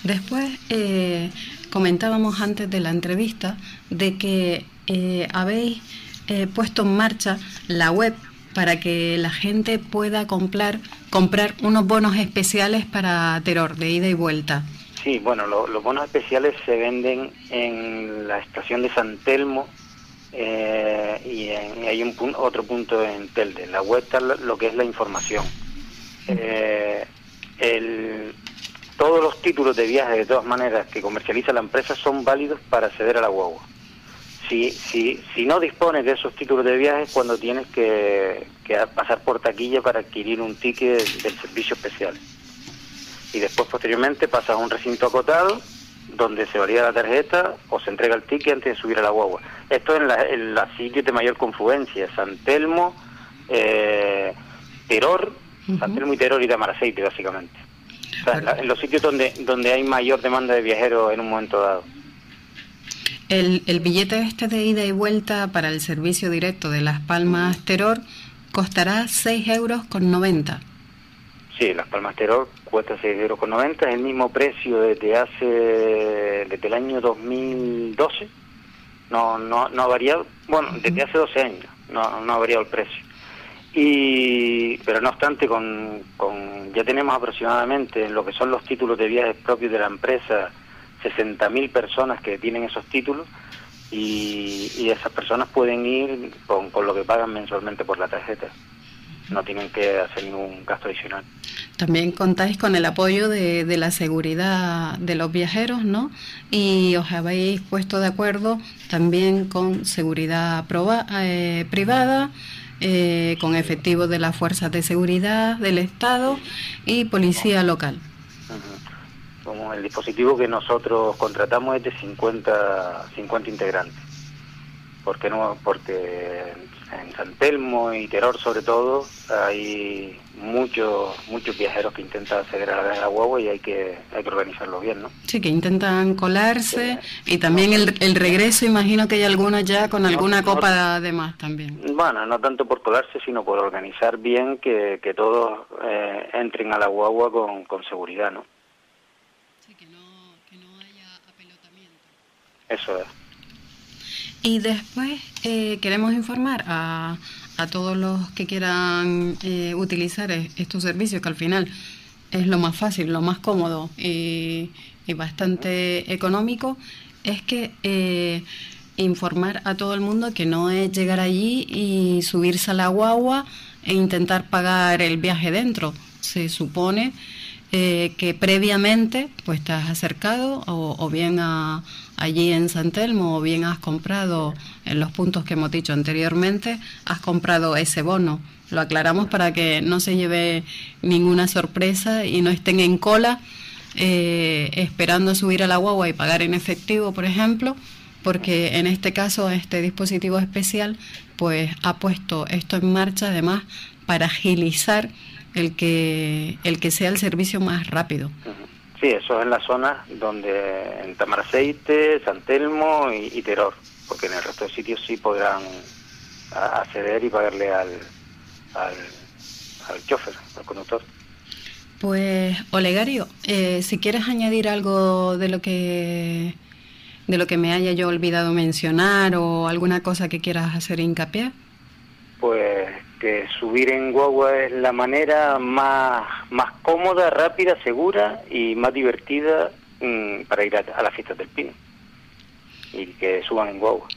Después eh, comentábamos antes de la entrevista de que eh, habéis eh, puesto en marcha la web para que la gente pueda comprar, comprar unos bonos especiales para Teror, de ida y vuelta. Sí, bueno, lo, los bonos especiales se venden en la estación de San Telmo eh, y, en, hay un pun otro punto en Telde. La web está lo que es la información. Eh, el, todos los títulos de viaje, de todas maneras, que comercializa la empresa son válidos para acceder a la guagua. Si, si, si no dispones de esos títulos de viaje es cuando tienes que, que pasar por taquilla para adquirir un ticket del servicio especial. Y después, posteriormente, pasas a un recinto acotado donde se valida la tarjeta o se entrega el ticket antes de subir a la guagua. Esto en la, en la sitios de mayor confluencia, San Telmo, eh, uh -huh. San Telmo y Teror y Tamaraceite, básicamente. O sea, en, la, en, los sitios donde, donde hay mayor demanda de viajeros en un momento dado. El, el billete este de ida y vuelta para el servicio directo de Las Palmas Teror costará 6 euros con 90. Sí, Las Palmas Teror cuesta 6 euros con 90, es el mismo precio desde hace, desde el año 2012, no, no, no ha variado, bueno, desde hace 12 años, no, no ha variado el precio. Y, pero no obstante, con, con, ya tenemos aproximadamente en lo que son los títulos de viajes propios de la empresa, 60.000 personas que tienen esos títulos, y, y esas personas pueden ir con, con lo que pagan mensualmente por la tarjeta. No tienen que hacer ningún gasto adicional. También contáis con el apoyo de, de, la seguridad de los viajeros, ¿no? Y os habéis puesto de acuerdo también con seguridad proba, eh, privada, eh, con efectivos de las fuerzas de seguridad del Estado y policía local. Como el dispositivo que nosotros contratamos es de 50, 50 integrantes. porque no? Porque en San Telmo y Teror sobre todo hay muchos muchos viajeros que intentan acceder a la guagua y hay que hay que organizarlo bien, ¿no? Sí, que intentan colarse y también el, el regreso, imagino que hay algunos ya con alguna no, copa de más también. Bueno, no tanto por colarse, sino por organizar bien que, que todos eh, entren a la guagua con, con seguridad, ¿no? Sí, que no, que no haya apelotamiento. Eso es. Y después eh, queremos informar a, a, todos los que quieran eh, utilizar estos servicios, que al final es lo más fácil, lo más cómodo y, y bastante económico, es que eh, informar a todo el mundo que no es llegar allí y subirse a la guagua e intentar pagar el viaje dentro. Se supone eh, que previamente pues te has acercado o, o bien a, allí en San Telmo o bien has comprado en los puntos que hemos dicho anteriormente, has comprado ese bono. Lo aclaramos para que no se lleve ninguna sorpresa y no estén en cola eh, esperando subir a la guagua y pagar en efectivo, por ejemplo, porque en este caso este dispositivo especial pues ha puesto esto en marcha además para agilizar el que el que sea el servicio más rápido. Sí, eso es en la zona donde en Tamaraceite, San Telmo y, y, Teror, porque en el resto de sitios sí podrán acceder y pagarle al, al, al chofer, al conductor. Pues Olegario, eh, si quieres añadir algo de lo que de lo que me haya yo olvidado mencionar o alguna cosa que quieras hacer hincapié. Pues que subir en guagua es la manera más, más cómoda, rápida, segura y más divertida mmm, para ir a, las fiestas del Pino. Y que suban en guagua.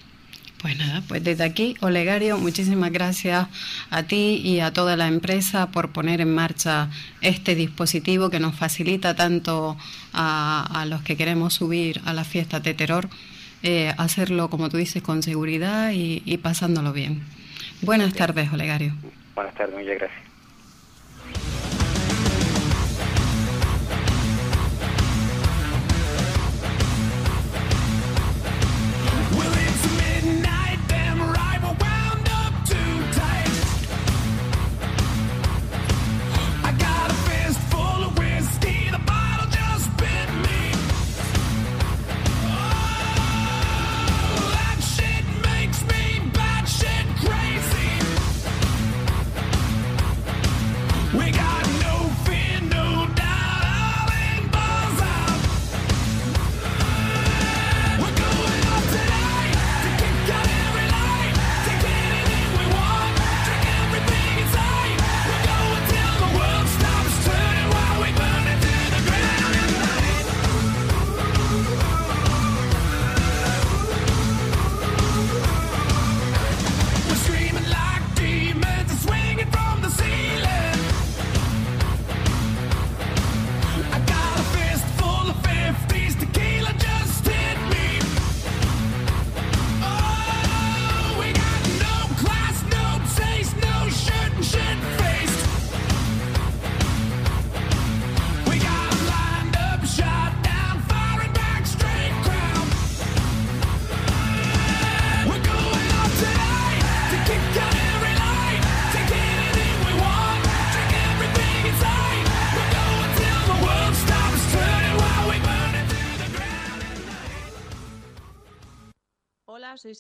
Pues nada, pues desde aquí, Olegario, muchísimas gracias a ti y a toda la empresa por poner en marcha este dispositivo que nos facilita tanto a, los que queremos subir a la fiesta de terror, eh, hacerlo, como tú dices, con seguridad y pasándolo bien. Buenas tardes, Olegario. Buenas tardes, muchas gracias.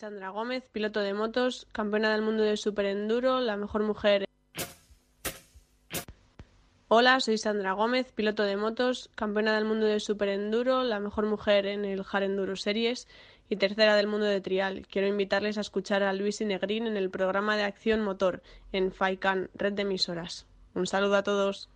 Sandra Gómez, piloto de motos, campeona del mundo de superenduro, la mejor mujer. Hola, soy Sandra Gómez, piloto de motos, campeona del mundo de superenduro, la mejor mujer en el Enduro Series y tercera del mundo de trial. Quiero invitarles a escuchar a Luis y Negrín en el programa de acción motor en FAICAN, red de emisoras. Un saludo a todos.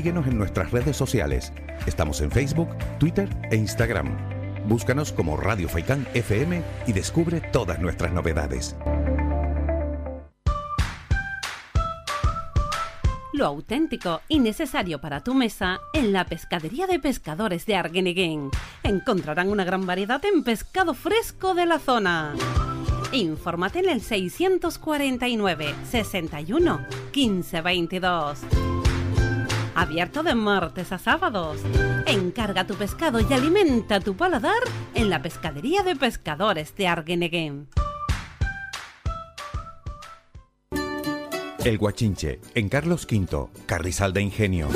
Síguenos en nuestras redes sociales. Estamos en Facebook, Twitter e Instagram. Búscanos como Radio Faikán FM y descubre todas nuestras novedades. Lo auténtico y necesario para tu mesa en la pescadería de pescadores de Arguineguín. Encontrarán una gran variedad en pescado fresco de la zona. Infórmate en el 649 61 15 22. Abierto de martes a sábados. Encarga tu pescado y alimenta tu paladar en la pescadería de pescadores de Arguineguín. El Guachinche, en Carlos V, Carrizal de Ingenio.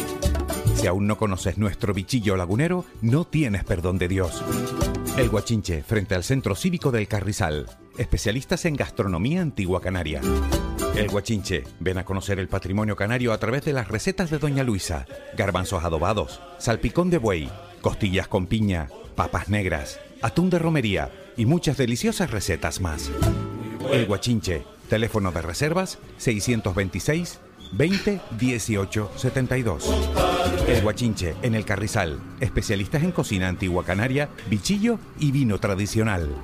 Si aún no conoces nuestro bichillo lagunero, no tienes perdón de Dios. El Guachinche, frente al Centro Cívico del Carrizal. Especialistas en gastronomía antigua canaria. El Guachinche, ven a conocer el patrimonio canario a través de las recetas de Doña Luisa. Garbanzos adobados, salpicón de buey, costillas con piña, papas negras, atún de romería y muchas deliciosas recetas más. El Guachinche, teléfono de reservas 626 20 18 72. El Guachinche, en el Carrizal, especialistas en cocina antigua canaria, bichillo y vino tradicional.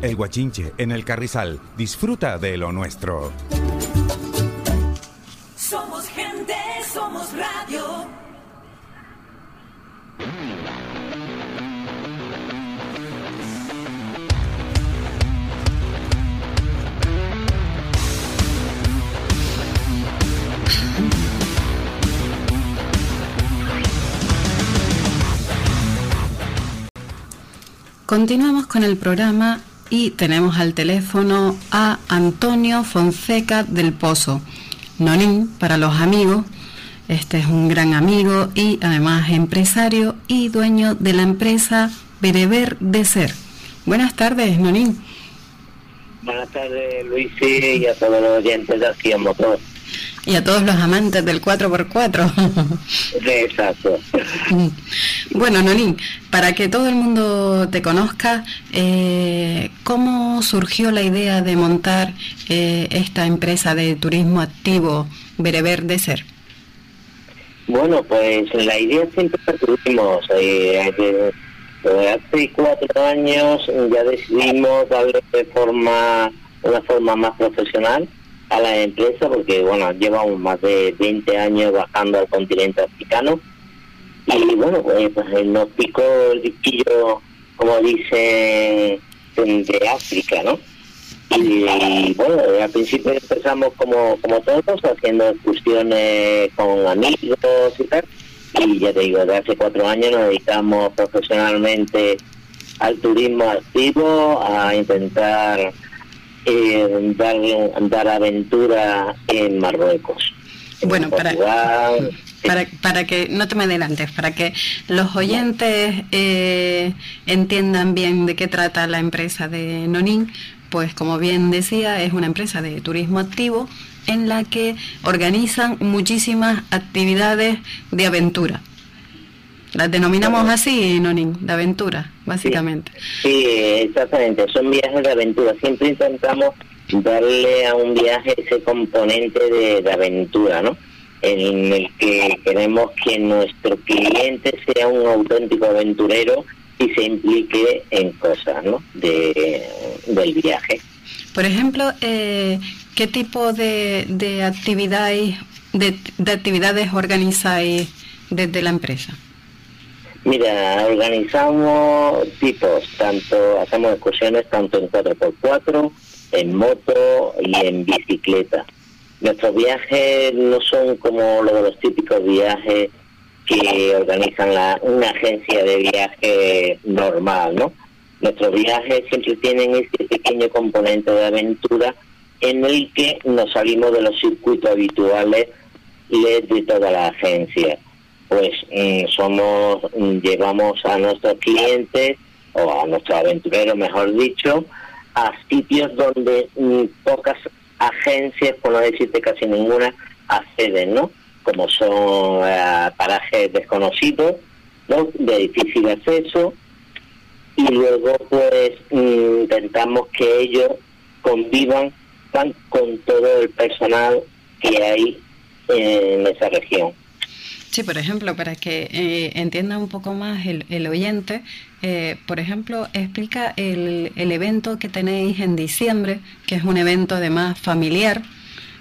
El Guachinche, en el Carrizal, disfruta de lo nuestro. Somos gente, somos radio. Continuamos con el programa y tenemos al teléfono a Antonio Fonseca del Pozo. Nonín para los amigos. Este es un gran amigo y además empresario y dueño de la empresa Bereber de Ser. Buenas tardes, Nonín. Buenas tardes, Luis, y a todos los oyentes de Motor. Y a todos los amantes del 4x4. Exacto. Bueno, Nonín, para que todo el mundo te conozca, eh, ¿cómo surgió la idea de montar eh, esta empresa de turismo activo Bereber de Ser? Bueno, pues la idea siempre la tuvimos. eh, hace cuatro años ya decidimos darle de forma, una forma más profesional a la empresa porque, bueno, llevamos más de 20 años bajando al continente africano y, bueno, pues, pues, nos picó el bichillo, como dice, de África, ¿no? Y, bueno, al principio empezamos como, como todos, haciendo excursiones con amigos y tal. Y ya te digo, de hace cuatro años nos dedicamos profesionalmente al turismo activo, a intentar eh, dar, dar aventura en Marruecos. en Bueno, para, Portugal, para, para que no te me adelantes, para que los oyentes eh, entiendan bien de qué trata la empresa de Nonín, pues como bien decía, es una empresa de turismo activo en la que organizan muchísimas actividades de aventura. Las denominamos así, Nonín, de aventura, básicamente. Sí, exactamente, son viajes de aventura. Siempre intentamos darle a un viaje ese componente de, de aventura, ¿no? En el que queremos que nuestro cliente sea un auténtico aventurero y se implique en cosas, ¿no? De, del viaje. Por ejemplo, eh, ¿qué tipo de, de actividades de, de actividades organizáis desde la empresa? Mira, organizamos tipos, tanto hacemos excursiones tanto en 4x4, en moto y en bicicleta. Nuestros viajes no son como los los típicos viajes que organizan la, una agencia de viaje normal, ¿no? Nuestros viajes siempre tienen este pequeño componente de aventura en el que nos salimos de los circuitos habituales de toda la agencia pues mm, somos mm, llevamos a nuestros clientes o a nuestros aventureros mejor dicho a sitios donde mm, pocas agencias por no decirte casi ninguna acceden no como son eh, parajes desconocidos no de difícil acceso. Y luego pues intentamos que ellos convivan van con todo el personal que hay en esa región Sí, por ejemplo, para que eh, entienda un poco más el, el oyente, eh, por ejemplo, explica el, el, evento que tenéis en diciembre, que es un evento además familiar.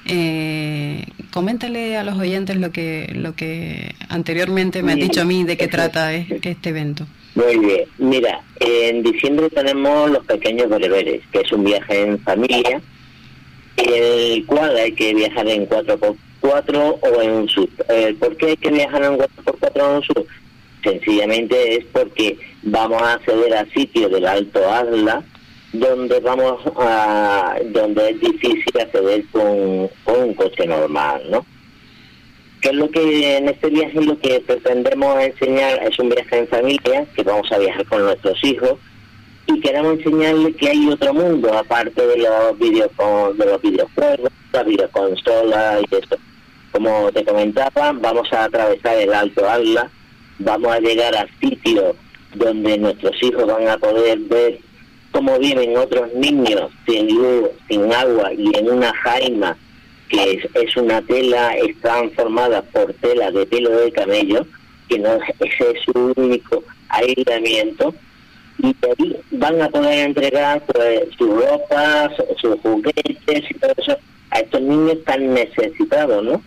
Eh, coméntale a los oyentes lo que lo que anteriormente me has dicho a mí de qué trata este evento. Muy bien, mira, en diciembre tenemos los pequeños bereberes, que es un viaje en familia, el cual hay que viajar en 4x4 o en un sub. Eh, ¿Por qué hay que viajar en 4x4 o en un sub? Sencillamente es porque vamos a acceder a sitios del Alto Adla, donde vamos a donde es difícil acceder con, con un coche normal, ¿no? Que es lo que en este viaje lo que pretendemos enseñar es un viaje en familia, que vamos a viajar con nuestros hijos y queremos enseñarles que hay otro mundo aparte de los videos de los videojuegos, las videoconsolas y esto. Como te comentaba, vamos a atravesar el Alto Atlas, vamos a llegar a sitios donde nuestros hijos van a poder ver cómo viven otros niños sin luz, sin agua y en una jaima que es, una tela, está formada por tela de pelo de camello, que no ese es su único aislamiento, y ahí van a poder entregar pues sus ropas, sus juguetes y todo eso a estos niños tan necesitados, ¿no?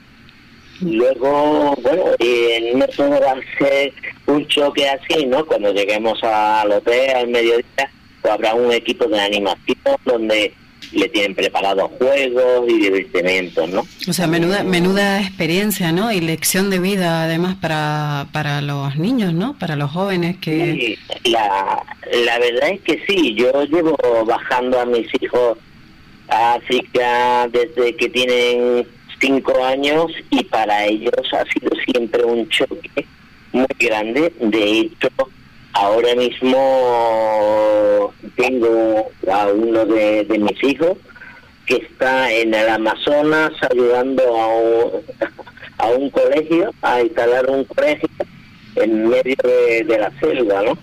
Luego, bueno, eh, no todo va a ser un choque así, ¿no? Cuando lleguemos al hotel al mediodía, pues habrá un equipo de animación donde le tienen preparados juegos y divertimientos, ¿no? O sea, menuda, menuda experiencia, ¿no? Y lección de vida, además, para, para los niños, ¿no? Para los jóvenes que... la, la verdad es que sí, yo llevo bajando a mis hijos a África desde que tienen cinco años y para ellos ha sido siempre un choque muy grande. De hecho, Ahora mismo tengo a uno de, mis hijos que está en el Amazonas ayudando a un, a un colegio, a instalar un colegio en medio de, la selva, ¿no?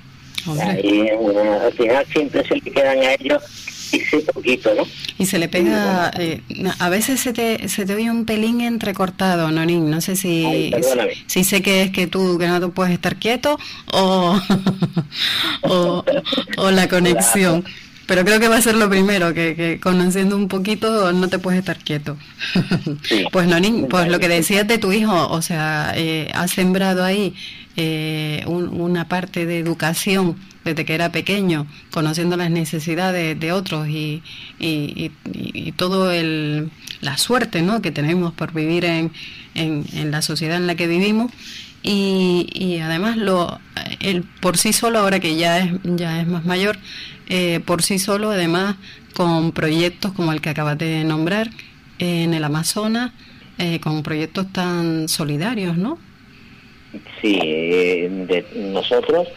Y, al final siempre se le quedan a ellos ese poquito, ¿no? Y se le pega, eh, a veces se te, se te oye un pelín entrecortado, Nonín, no sé si, si, sé que es que tú que no te puedes estar quieto o, [laughs] o, la conexión. Pero creo que va a ser lo primero, que, que conociendo un poquito no te puedes estar quieto. [laughs] pues Nonín, pues lo que decías de tu hijo, o sea, eh, has sembrado ahí eh, una parte de educación desde que era pequeño, conociendo las necesidades de otros y, y, y, todo el, la suerte ¿no? que tenemos por vivir en, en, la sociedad en la que vivimos. Y, y además lo el por sí solo ahora que ya es ya es más mayor eh, por sí solo además con proyectos como el que acabas de nombrar en el Amazonas eh, con proyectos tan solidarios no sí eh, de nosotros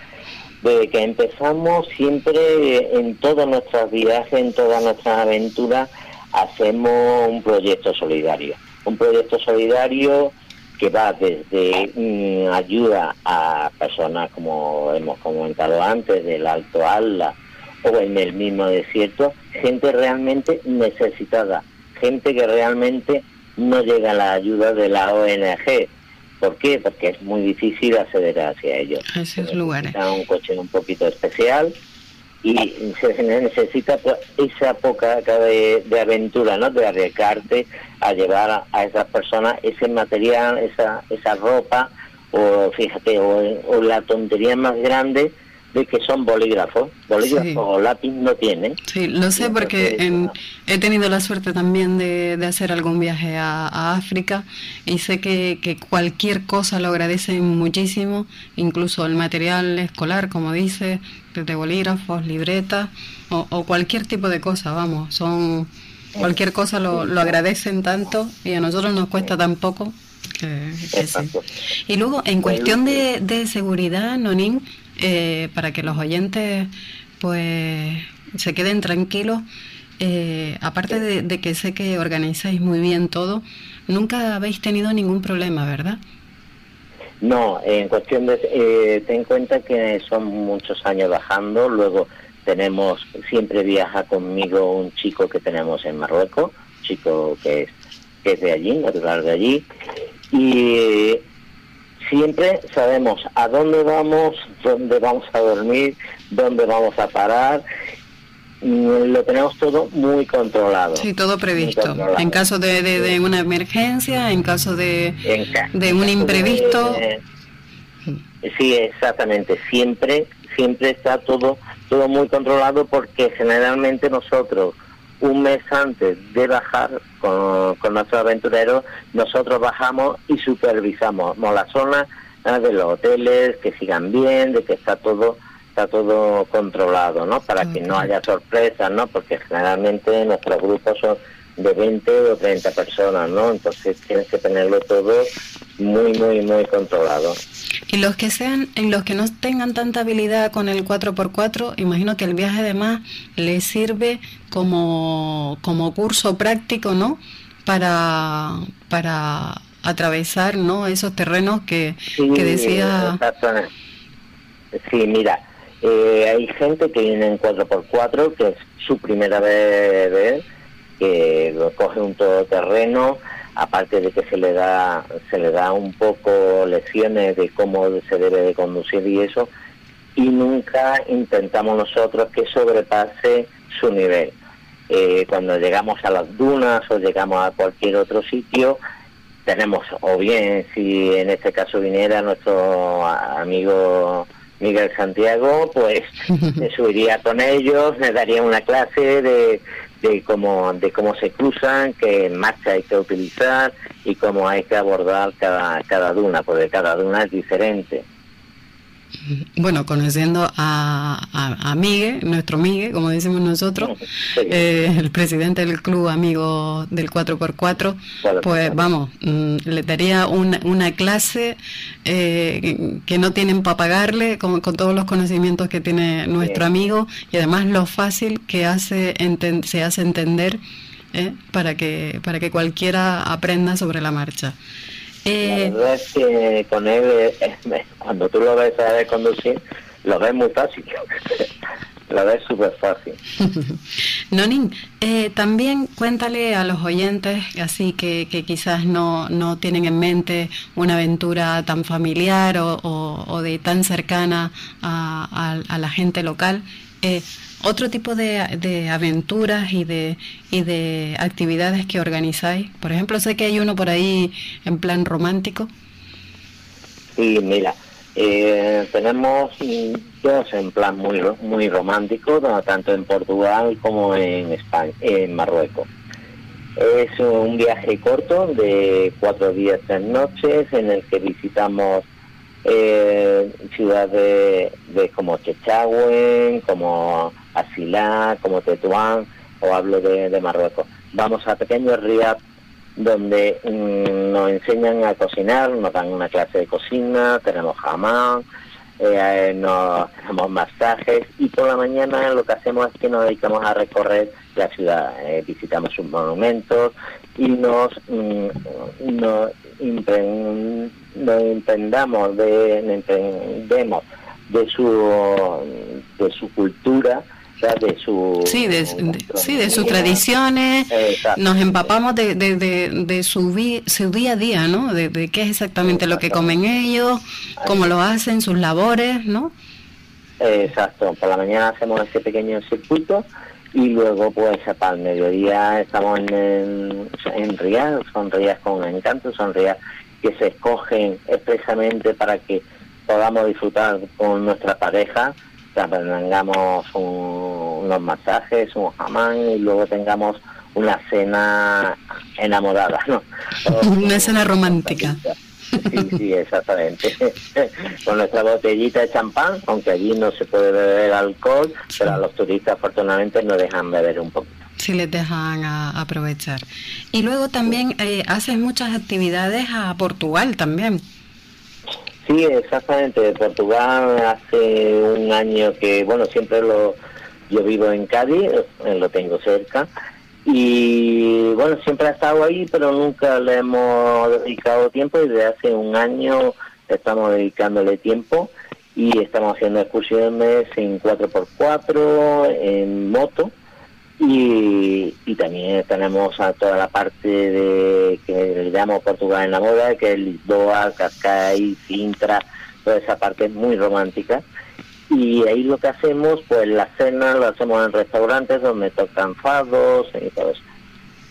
desde que empezamos siempre en todas nuestras viajes, en todas nuestras aventuras, hacemos un proyecto solidario. Un proyecto solidario que va desde mm, ayuda a personas, como hemos comentado antes, del Alto Atlas o en el mismo desierto, gente realmente necesitada, gente que realmente no llega a la ayuda de la ONG ¿Por qué? Porque es muy difícil acceder hacia ellos. esos lugares. Un coche un poquito especial y se necesita pues, esa poca de, de, aventura, ¿no? De arriesgarte a llevar a, esas personas ese material, esa, esa ropa, o fíjate, o la tontería más grande de que son bolígrafos. Bolígrafos o lápiz no tienen. Sí, lo sé porque he tenido la suerte también de, de hacer algún viaje a, África y sé que, que, cualquier cosa lo agradecen muchísimo, incluso el material escolar, como dice, de bolígrafos, libretas o, o cualquier tipo de cosa, vamos, son cualquier cosa lo, lo agradecen tanto y a nosotros nos cuesta tan poco sí. Y luego, en cuestión de, de seguridad, Nonín, eh, para que los oyentes pues se queden tranquilos. Eh, aparte de, que sé que organizáis muy bien todo, nunca habéis tenido ningún problema, ¿verdad? No, en cuestión de, eh, ten en cuenta que son muchos años bajando, luego tenemos, siempre viaja conmigo un chico que tenemos en Marruecos, chico que es, que es de allí, natural de allí, y siempre sabemos a dónde vamos, dónde vamos a dormir, dónde vamos a parar. Mm, Lo tenemos todo muy controlado. Sí, todo previsto. En caso de, de- de una emergencia, en caso de, En de un imprevisto. Sí, exactamente. Siempre, siempre está todo, todo muy controlado porque generalmente nosotros un mes antes de bajar con, con nuestros aventureros, nosotros bajamos y supervisamos la zona ah, de los hoteles, que sigan bien, de que está todo está todo controlado, ¿no? Para que no haya sorpresas, ¿no? Porque generalmente nuestros grupos son de 20 o 30 personas, ¿no? Entonces tienes que tenerlo todo muy, muy, muy controlado. Y los que sean, en los que no tengan tanta habilidad con el 4x4, imagino que el viaje además les sirve como, como curso práctico, ¿no? Para, para atravesar, ¿no? Esos terrenos que, que decía... Sí, mira, eh, hay gente que viene en 4x4, que es su primera vez, que lo coge un todoterreno, aparte de que se le da se le da un poco lecciones de cómo se debe de conducir y eso, y nunca intentamos nosotros que sobrepase su nivel. Eh, cuando llegamos a las dunas o llegamos a cualquier otro sitio, tenemos, o bien si en este caso viniera nuestro amigo Miguel Santiago, pues [laughs] me subiría con ellos, me daría una clase de, de cómo de cómo se cruzan, qué marcha hay que utilizar y cómo hay que abordar cada, cada duna, porque cada duna es diferente. Bueno, conociendo a, a, a Migue, nuestro Migue, como decimos nosotros, eh, el presidente del club amigo del 4x4, pues vamos, mm, le daría una, una clase eh, que no tienen para pagarle, con, con todos los conocimientos que tiene nuestro amigo y además lo fácil que hace se hace entender eh, para, que, para que cualquiera aprenda sobre la marcha. Eh, La verdad es que con él, eh, eh, cuando tú lo ves a conducir, lo ves muy fácil. [laughs] lo ves súper fácil. [laughs] Nonin, eh, también cuéntale a los oyentes, así que, que quizás no, no tienen en mente una aventura tan familiar o, o- o de tan cercana a, a- a la gente local, eh, otro tipo de, de aventuras y de, y de actividades que organizáis. Por ejemplo, sé que hay uno por ahí en plan romántico. Sí, mira, eh, tenemos dos en plan muy muy romántico, tanto en Portugal como en España, en Marruecos. Es un viaje corto de cuatro días, tres noches, en el que visitamos eh, ciudades de como Chechagüen, como Asilá, como Tetuán, o hablo de, de Marruecos. Vamos a pequeños ríos donde mm, nos enseñan a cocinar, nos dan una clase de cocina, tenemos jamán, eh, nos tenemos masajes y por la mañana lo que hacemos es que nos dedicamos a recorrer la ciudad, eh, visitamos sus monumentos y nos, mm, nos, nos imprendamos de, nos imprendemos de su de su cultura, de su Sí, de, de- sí, de sus tradiciones, Exacto. nos empapamos de, de, de, su, vi- su día a día, ¿no? De, de qué es exactamente lo que comen ellos, cómo lo hacen, sus labores, ¿no? Exacto, por la mañana hacemos ese pequeño circuito y luego pues para el mediodía estamos en, en, en rías, son rías con encanto, son rías que se escogen expresamente para que podamos disfrutar con nuestra pareja, tengamos un- unos masajes, un jamán y luego tengamos una cena enamorada, ¿no? [laughs] Una escena romántica. Sí, sí, exactamente. [laughs] Con nuestra botellita de champán, aunque allí no se puede beber alcohol, pero a los turistas afortunadamente nos dejan beber un poco. Si les dejan a- aprovechar. Y luego también eh, haces muchas actividades a Portugal también. Sí, exactamente. De Portugal hace un año que, bueno, siempre lo, yo vivo en Cádiz, eh, lo tengo cerca, y bueno, siempre ha estado ahí, pero nunca le hemos dedicado tiempo. Y desde hace un año estamos dedicándole tiempo. Y estamos haciendo excursiones en 4x4, en moto, Y, y también tenemos a toda la parte de que le llamo Portugal en la moda, que es Lisboa, Cascais, Sintra, toda esa parte muy romántica. Y ahí lo que hacemos, pues la cena lo hacemos en restaurantes donde tocan fados y todo eso.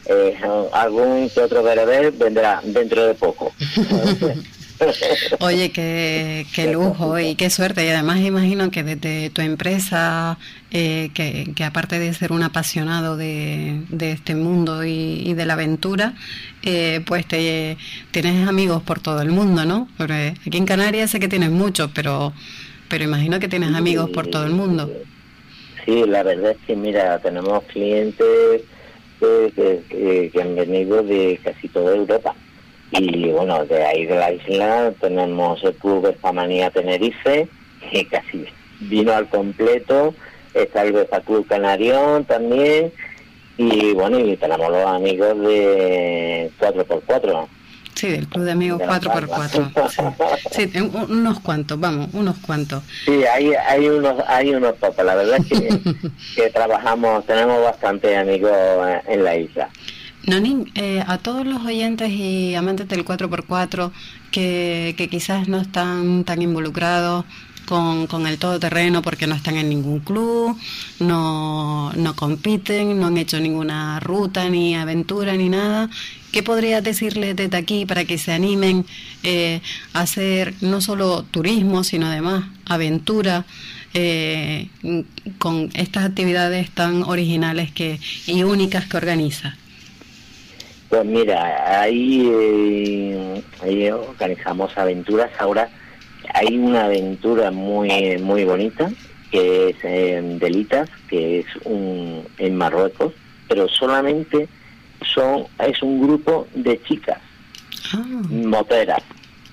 Eh, algún que otro bereber vendrá dentro de poco. [laughs] Oye, qué, qué, lujo y qué suerte. Y además imagino que desde tu empresa, eh, que, que, aparte de ser un apasionado de, de este mundo y, y, de la aventura, eh, pues te, tienes amigos por todo el mundo, ¿no? Porque aquí en Canarias sé que tienes muchos, pero, pero imagino que tienes amigos por todo el mundo. Sí, la verdad es que, mira, tenemos clientes que, que, que han venido de casi toda Europa. Y bueno, de ahí de la isla tenemos el Club Espamanía Tenerife, que casi vino al completo, está el Befa Club Canarión también, y bueno, y tenemos los amigos de 4x4. Sí, del Club de Amigos 4x4. Sí, sí unos cuantos, vamos, unos cuantos. Sí, hay, hay unos hay unos pocos, la verdad es que, [laughs] que trabajamos, tenemos bastante amigos en la isla. Nonín, eh, a todos los oyentes y amantes del 4x4 que, que quizás no están tan involucrados con, con, el todoterreno porque no están en ningún club, no, no compiten, no han hecho ninguna ruta, ni aventura, ni nada. ¿Qué podrías decirles desde aquí para que se animen eh, a hacer no solo turismo, sino además aventura? Eh, con estas actividades tan originales que, y únicas que organiza. Pues mira, ahí, eh, ahí organizamos aventuras. Ahora hay una aventura muy muy bonita que es en Delitas, que es un en Marruecos, pero solamente son es un grupo de chicas ah. moteras,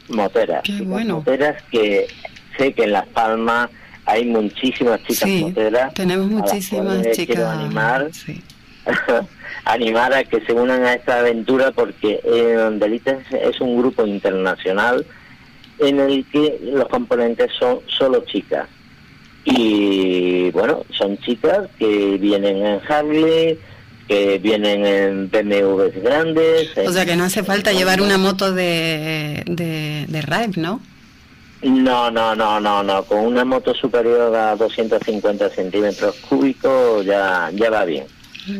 moteras, bueno. moteras que sé que en Las Palmas hay muchísimas chicas sí, moteras. Tenemos muchísimas chicas. Quiero animar. Sí. [laughs] animar a que se unan a esta aventura porque eh, Delitas es un grupo internacional en el que los componentes son solo chicas. Y bueno, son chicas que vienen en Harley, que vienen en BMWs grandes. O sea que no hace falta llevar una moto de, de, de ride, ¿no? No, no, no, no, no. Con una moto superior a 250 centímetros cúbicos ya, ya va bien.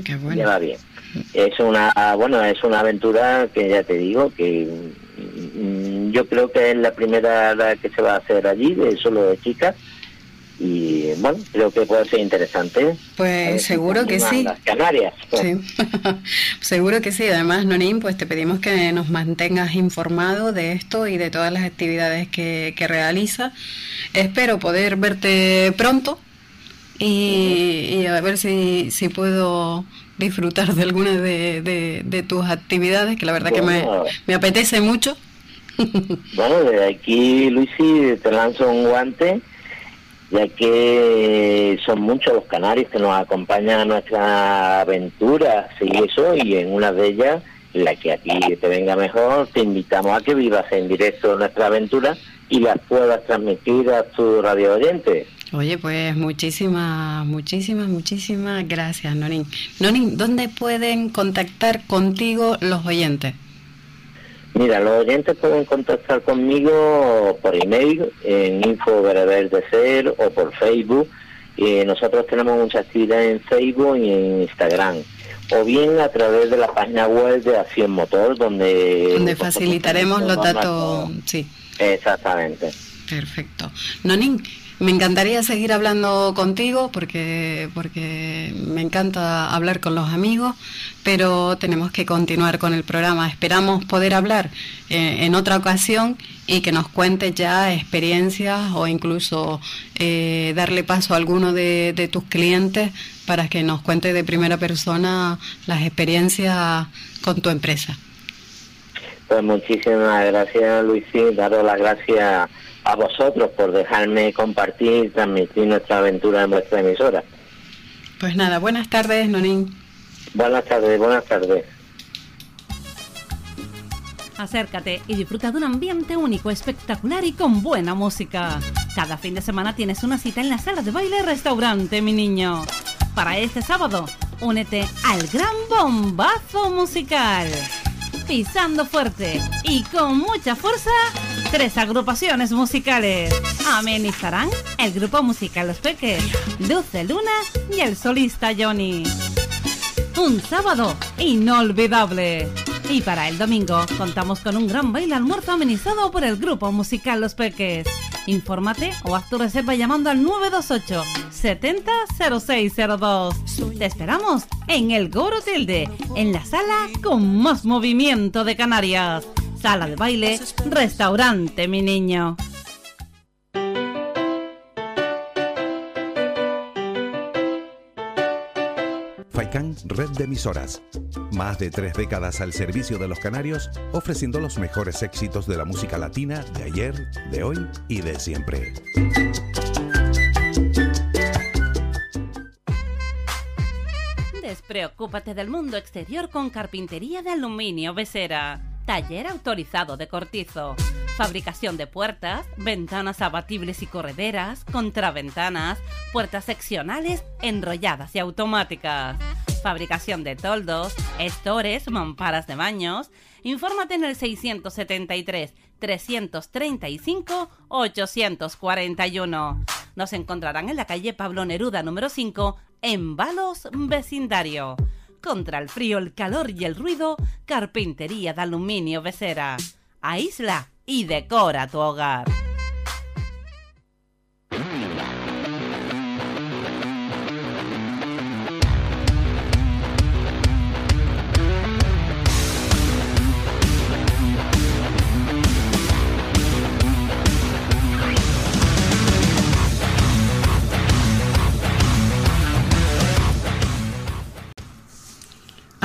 Qué bueno. Ya va bien es una bueno es una aventura que ya te digo que yo creo que es la primera que se va a hacer allí de solo de chicas y bueno creo que puede ser interesante pues seguro que sí. las Canarias. Pues. sí. [laughs] seguro que sí. Además Nonín pues te pedimos que nos mantengas informado de esto y de todas las actividades que, que realiza. Espero poder verte pronto y, y a ver si, si puedo disfrutar de alguna de, de, de, tus actividades, que la verdad bueno, que me, me, apetece mucho. [laughs] bueno, desde aquí, Luisi, te lanzo un guante, ya que son muchos los canarios que nos acompañan a nuestra aventura y eso, y en una de ellas, la que aquí te venga mejor, te invitamos a que vivas en directo nuestra aventura y las puedas transmitir a tu radio oyente. Oye, pues muchísimas, muchísimas, muchísimas gracias, Nonin. Nonin, ¿dónde pueden contactar contigo los oyentes? Mira, los oyentes pueden contactar conmigo por email en info de ser o por Facebook. Eh, nosotros tenemos mucha actividad en Facebook y en Instagram. O bien a través de la página web de Acción Motor, donde... Donde facilitaremos los datos, sí. Exactamente. Perfecto. Nonin, me encantaría seguir hablando contigo porque, porque me encanta hablar con los amigos, pero tenemos que continuar con el programa. Esperamos poder hablar eh, en otra ocasión y que nos cuentes ya experiencias o incluso eh, darle paso a alguno de, de, tus clientes para que nos cuente de primera persona las experiencias con tu empresa. Pues muchísimas gracias, Luisín. Daros las gracias a vosotros por dejarme compartir y transmitir nuestra aventura en vuestra emisora. Pues nada, buenas tardes, Nonín. Buenas tardes, buenas tardes. Acércate y disfruta de un ambiente único, espectacular y con buena música. Cada fin de semana tienes una cita en la sala de baile restaurante, mi niño. Para este sábado, Únete al gran bombazo musical. Pisando fuerte y con mucha fuerza, tres agrupaciones musicales. Amenizarán el grupo musical Los Peques, Dulce Luna y el solista Johnny. Un sábado inolvidable. Y para el domingo contamos con un gran baile almuerzo amenizado por el grupo musical Los Peques. Infórmate o haz tu reserva llamando al 928 700602. Te esperamos en el Goro Tilde, en la sala con más movimiento de Canarias. Sala de baile, restaurante, mi niño. Faikan Red de Emisoras. Más de tres décadas al servicio de los canarios, ofreciendo los mejores éxitos de la música latina de ayer, de hoy y de siempre. Despreocúpate del mundo exterior con carpintería de aluminio Besera. Taller autorizado de cortizo. Fabricación de puertas, ventanas abatibles y correderas, contraventanas, puertas seccionales, enrolladas y automáticas. Fabricación de toldos, estores, mamparas de baños. Infórmate en el 673 335 841. Nos encontrarán en la calle Pablo Neruda número 5 en Balos Vecindario. Contra el frío, el calor y el ruido, carpintería de aluminio Becera. Aísla y decora tu hogar.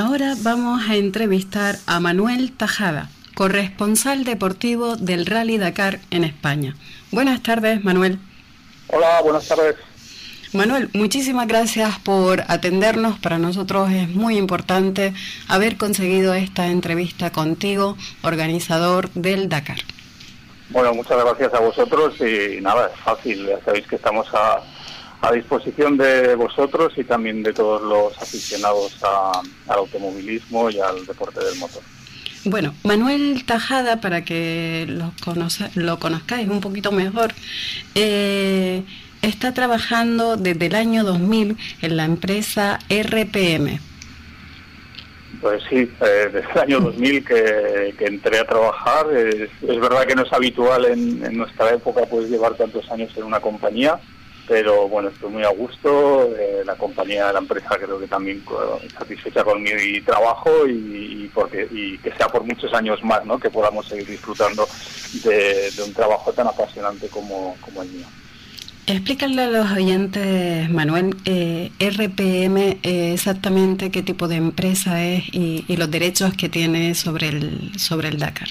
Ahora vamos a entrevistar a Manuel Tajada, corresponsal deportivo del Rally Dakar en España. Buenas tardes, Manuel. Hola, buenas tardes. Manuel, muchísimas gracias por atendernos. Para nosotros es muy importante haber conseguido esta entrevista contigo, organizador del Dakar. Bueno, muchas gracias a vosotros y nada, es fácil, ya sabéis que estamos a, a disposición de vosotros y también de todos los aficionados a- al automovilismo y al deporte del motor. Bueno, Manuel Tajada, para que lo, conoce- lo conozcáis un poquito mejor, eh, está trabajando desde el año 2000 en la empresa RPM. Pues sí, eh, desde el año 2000 que, que entré a trabajar. Es, es verdad que no es habitual en, en nuestra época pues llevar tantos años en una compañía, pero bueno, estoy muy a gusto. eh, la compañía, la empresa creo que también satisfecha con mi trabajo y, porque y que sea por muchos años más, ¿no? Que podamos seguir disfrutando de, de un trabajo tan apasionante como, como el mío. Explícale a los oyentes, Manuel, eh, RPM eh, exactamente qué tipo de empresa es y, y los derechos que tiene sobre el, sobre el Dakar.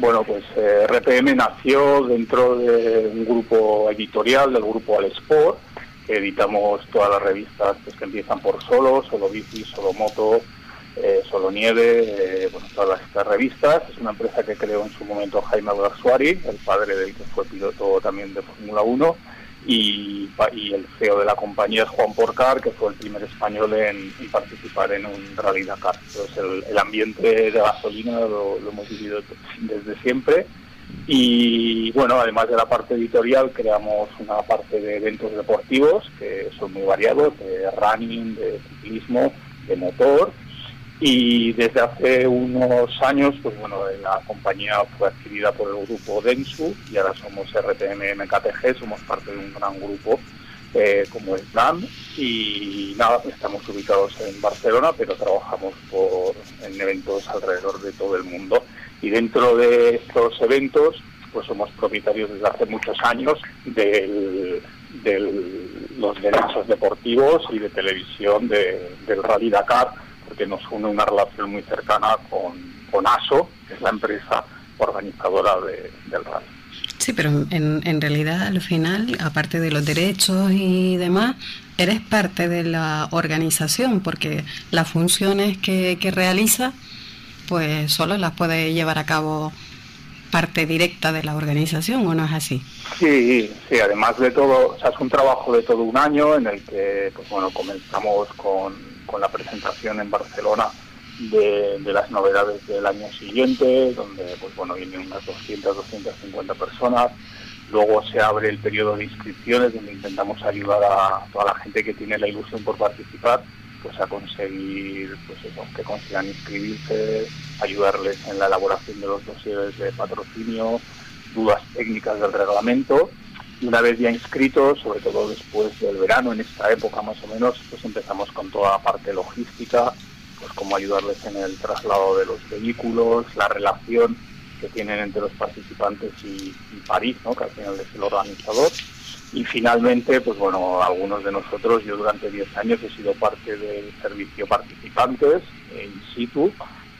Bueno, pues eh, RPM nació dentro de un grupo editorial, del grupo Al Sport, que editamos todas las revistas pues, que empiezan por Solo, Solo Bici, Solo Moto, eh, Solo Nieve, eh, bueno, todas estas revistas. Es una empresa que creó en su momento Jaime Alguersuari, el padre del que fue piloto también de Fórmula 1, y, y el CEO de la compañía es Juan Porcar, que fue el primer español en, participar en un Rally Dakar. Entonces el, ambiente de gasolina lo, hemos vivido desde siempre. Y bueno, además de la parte editorial, creamos una parte de eventos deportivos que son muy variados, de running, de ciclismo, de motor. Y desde hace unos años, pues bueno, la compañía fue adquirida por el grupo Densu y ahora somos RTM MKTG, somos parte de un gran grupo eh, como es NAM y nada, estamos ubicados en Barcelona, pero trabajamos por, en eventos alrededor de todo el mundo. Y dentro de estos eventos, pues somos propietarios desde hace muchos años de los derechos deportivos y de televisión de- del Rally Dakar, porque nos une una relación muy cercana con, con ASO, que es la empresa organizadora de- del rally. Sí, pero en, en realidad al final, aparte de los derechos y demás, eres parte de la organización porque las funciones que, que realiza, pues solo las puede llevar a cabo parte directa de la organización, ¿o no es así? Sí, sí, además de todo, o sea, es un trabajo de todo un año en el que, pues bueno, comenzamos con, con la presentación en Barcelona de, las novedades del año siguiente, donde pues bueno vienen unas 200, 250 personas. Luego se abre el periodo de inscripciones, donde intentamos ayudar a toda la gente que tiene la ilusión por participar, pues a conseguir, pues eso, que consigan inscribirse, ayudarles en la elaboración de los dosieres de patrocinio, dudas técnicas del reglamento. Una vez ya inscritos, sobre todo después del verano, en esta época más o menos, pues empezamos con toda la parte logística, pues cómo ayudarles en el traslado de los vehículos, la relación que tienen entre los participantes y, París, ¿no? que al final es el organizador. Y finalmente, pues bueno, algunos de nosotros, yo durante 10 años he sido parte del servicio participantes in situ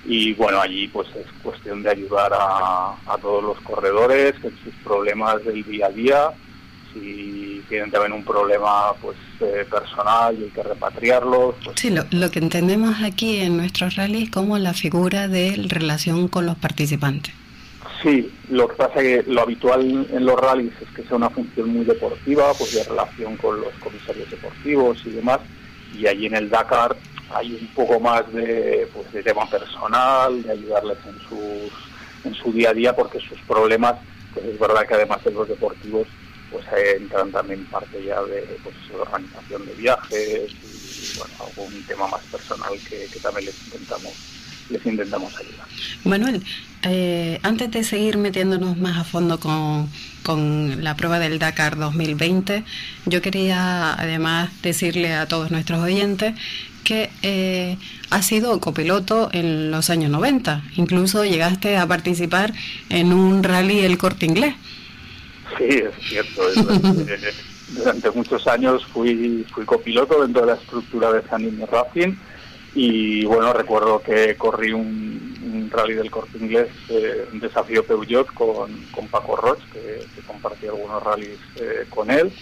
y bueno, allí pues es cuestión de ayudar a, a todos los corredores en sus problemas del día a día, si tienen también un problema pues eh, personal y hay que repatriarlos. Pues sí, lo, lo, que entendemos aquí en nuestros rallies como la figura de relación con los participantes. Sí, lo que pasa es que lo habitual en los rallies es que sea una función muy deportiva, pues de relación con los comisarios deportivos y demás, y allí en el Dakar hay un poco más de, pues, de tema personal, de ayudarles en sus en su día a día, porque sus problemas, pues es verdad que además de los deportivos, pues entran también parte ya de pues, organización de viajes y bueno, algún tema más personal que, también les intentamos les intentamos ayudar. Manuel, eh, antes de seguir metiéndonos más a fondo con, con la prueba del Dakar 2020, yo quería además decirle a todos nuestros oyentes que eh, has sido copiloto en los años 90, incluso llegaste a participar en un rally el corte inglés. Sí, es cierto. [laughs] durante muchos años fui, fui copiloto dentro de la estructura de Sanini Racing y bueno, recuerdo que corrí un, rally del corte inglés, eh, un desafío Peugeot con, con Paco Roch, que, compartí algunos rallies eh, con él.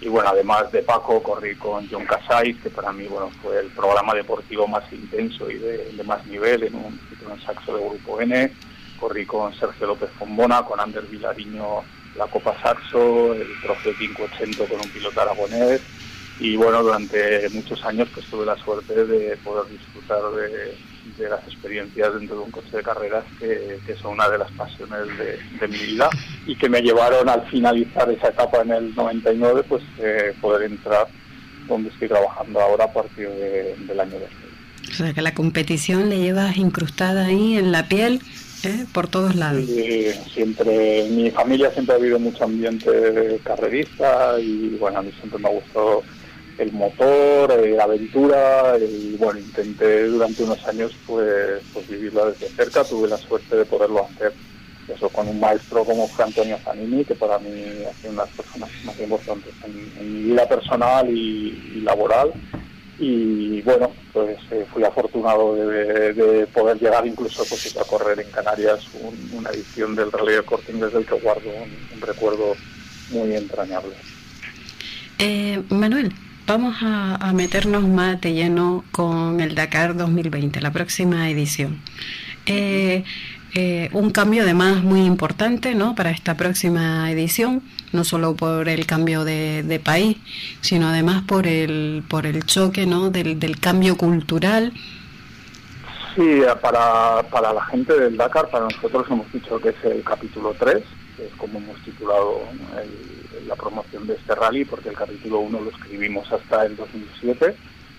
Y bueno, además de Paco, corrí con John Casais, que para mí bueno fue el programa deportivo más intenso y de, más nivel en un, en saxo de Grupo N. Corrí con Sergio López Fombona, con Ander Vilariño la Copa Saxo, el Trofeo 580 con un piloto aragonés y bueno, durante muchos años pues tuve la suerte de poder disfrutar de, las experiencias dentro de un coche de carreras que, son una de las pasiones de, mi vida y que me llevaron al finalizar esa etapa en el 99 pues eh, poder entrar donde estoy trabajando ahora a partir del año 2000. O sea que la competición le llevas incrustada ahí en la piel ¿eh? por todos lados. siempre, mi familia siempre ha habido mucho ambiente carrerista y bueno, a mí siempre me gustado el motor, eh, la aventura y bueno, intenté durante unos años pues, pues vivirlo desde cerca, tuve la suerte de poderlo hacer eso con un maestro como Fran Antonio Zanini, que para mí ha sido una de las personas más importantes en, mi vida personal y laboral y bueno, pues eh, fui afortunado de, poder llegar incluso pues, a correr en Canarias una edición del Rally de Corte Inglés del que guardo un, recuerdo muy entrañable. Eh, Manuel, vamos a, meternos más de lleno con el Dakar 2020, la próxima edición. Eh, eh, un cambio además muy importante ¿no? para esta próxima edición, no solo por el cambio de, país, sino además por el, por el choque ¿no? del, del cambio cultural. Sí, para, para la gente del Dakar, para nosotros hemos dicho que es el capítulo 3, que es como hemos titulado la promoción de este rally, porque el capítulo 1 lo escribimos hasta el 2007,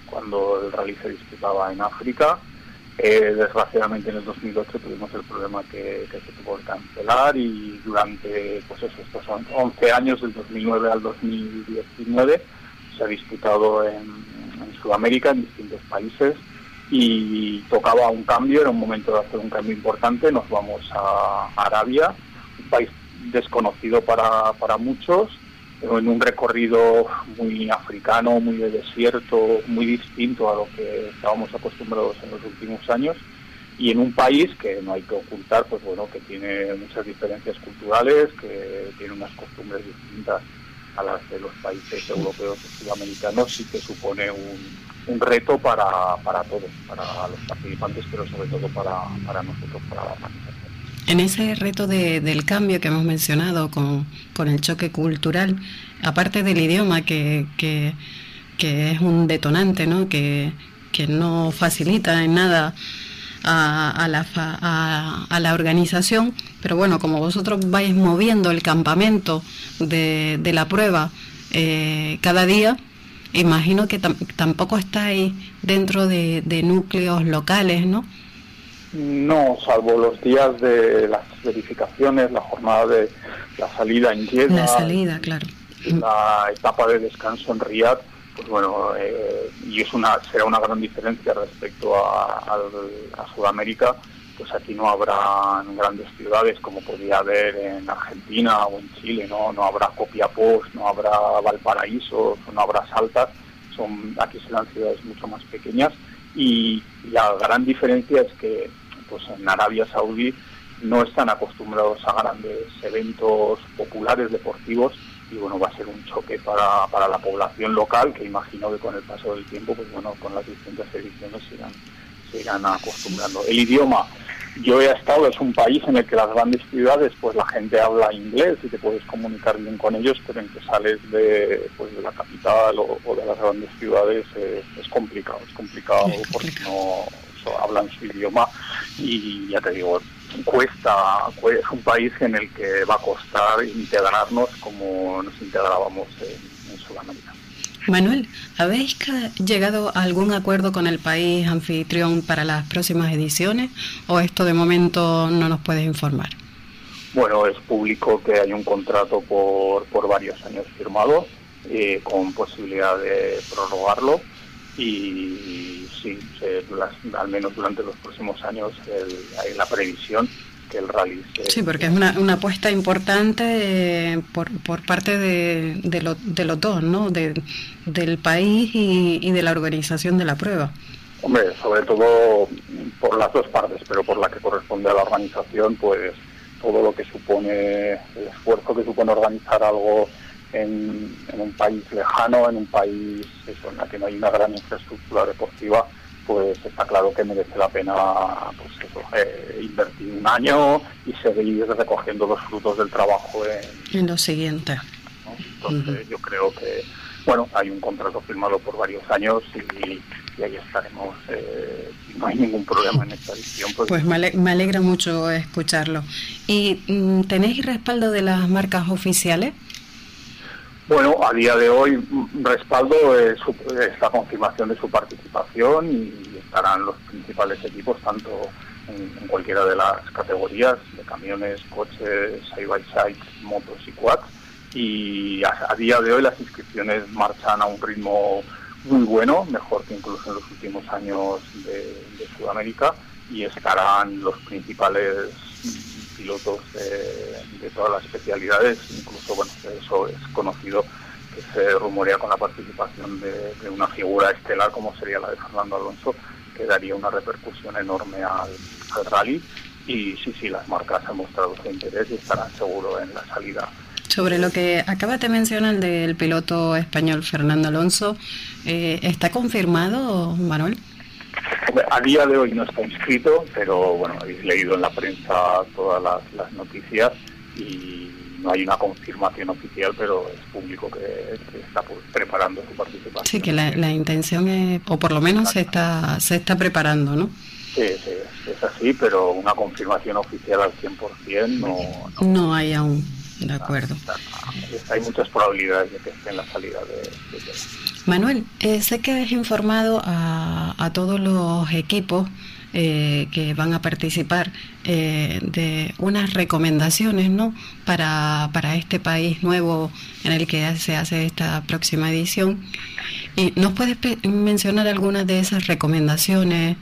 cuando el rally se disputaba en África eh, desgraciadamente en el 2008 tuvimos el problema que, se tuvo que cancelar y durante pues eso, estos 11 años, del 2009 al 2019, se ha disputado en, Sudamérica, en distintos países, y tocaba un cambio, era un momento de hacer un cambio importante, nos vamos a Arabia, un país desconocido para, para muchos, en un recorrido muy africano, muy de desierto, muy distinto a lo que estábamos acostumbrados en los últimos años y en un país que no hay que ocultar, pues bueno, que tiene muchas diferencias culturales, que tiene unas costumbres distintas a las de los países europeos y sudamericanos y que supone un, un reto para, para todos, para los participantes, pero sobre todo para, para nosotros, para la organización. En ese reto del cambio que hemos mencionado con, el choque cultural, aparte del idioma que, que, es un detonante, ¿no? que, que no facilita en nada a, la, a, la organización, pero bueno, como vosotros vais moviendo el campamento de, de la prueba eh, cada día, imagino que tampoco estáis dentro de, de núcleos locales, ¿no? No, salvo los días de las verificaciones, la jornada de la salida en Jeddah. La salida, claro. La etapa de descanso en Riyadh, pues bueno, eh, y es una, será una gran diferencia respecto a, Sudamérica, pues aquí no habrá grandes ciudades como podría haber en Argentina o en Chile, no, no habrá Copiapó, no habrá Valparaíso, no habrá Saltas, son, aquí serán ciudades mucho más pequeñas y la gran diferencia es que pues en Arabia Saudí no están acostumbrados a grandes eventos populares deportivos y bueno va a ser un choque para, para la población local que imagino que con el paso del tiempo pues bueno con las distintas ediciones se irán, se irán acostumbrando. El idioma yo he estado es un país en el que las grandes ciudades pues la gente habla inglés y te puedes comunicar bien con ellos pero en que sales de pues de la capital o, de las grandes ciudades es complicado es complicado porque no hablan su idioma y ya te digo, cuesta, es un país en el que va a costar integrarnos como nos integrábamos en. Manuel, ¿habéis llegado a algún acuerdo con el país anfitrión para las próximas ediciones o esto de momento no nos puedes informar? Bueno, es público que hay un contrato por, por varios años firmado, eh, con posibilidad de prorrogarlo y sí, al menos durante los próximos años hay la previsión que el rally Sí, porque es una, una apuesta importante eh, por, por parte de, de, lo, de los dos, ¿no? De, del país y, y de la organización de la prueba. Hombre, sobre todo por las dos partes, pero por la que corresponde a la organización, pues todo lo que supone, el esfuerzo que supone organizar algo en, un país lejano, en un país eso, en el que no hay una gran infraestructura deportiva, pues está claro que merece la pena pues eh, invertir un año y seguir recogiendo los frutos del trabajo en, lo siguiente. Entonces yo creo que, bueno, hay un contrato firmado por varios años y, ahí estaremos. Eh, no hay ningún problema en esta edición. Pues, pues me, alegra mucho escucharlo. ¿Y mm, tenéis respaldo de las marcas oficiales? Bueno, a día de hoy respaldo es, la confirmación de su participación y estarán los principales equipos tanto en, cualquiera de las categorías de camiones, coches, side by side, motos y quads. Y a, día de hoy las inscripciones marchan a un ritmo muy bueno, mejor que incluso en los últimos años de, de Sudamérica y estarán los principales pilotos de, todas las especialidades, incluso, bueno, eso es conocido que se rumorea con la participación de, una figura estelar como sería la de Fernando Alonso, que daría una repercusión enorme al, rally. Y sí, sí, las marcas han mostrado su interés y estarán seguros en la salida sobre lo que acaba de mencionar del piloto español Fernando Alonso, eh, ¿está confirmado, Manuel? A día de hoy no está inscrito, pero bueno, habéis leído en la prensa todas las, noticias y no hay una confirmación oficial, pero es público que, está preparando su participación. Sí, que la, intención es, o por lo menos se está, se está preparando, ¿no? Sí, sí, es así, pero una confirmación oficial al 100% no, no, no hay aún. De acuerdo. hay muchas probabilidades de que esté en la salida de, Manuel, eh, sé que has informado a, a todos los equipos eh, que van a participar eh, de unas recomendaciones ¿no? para, para este país nuevo en el que se hace esta próxima edición. ¿Y ¿Nos puedes mencionar algunas de esas recomendaciones?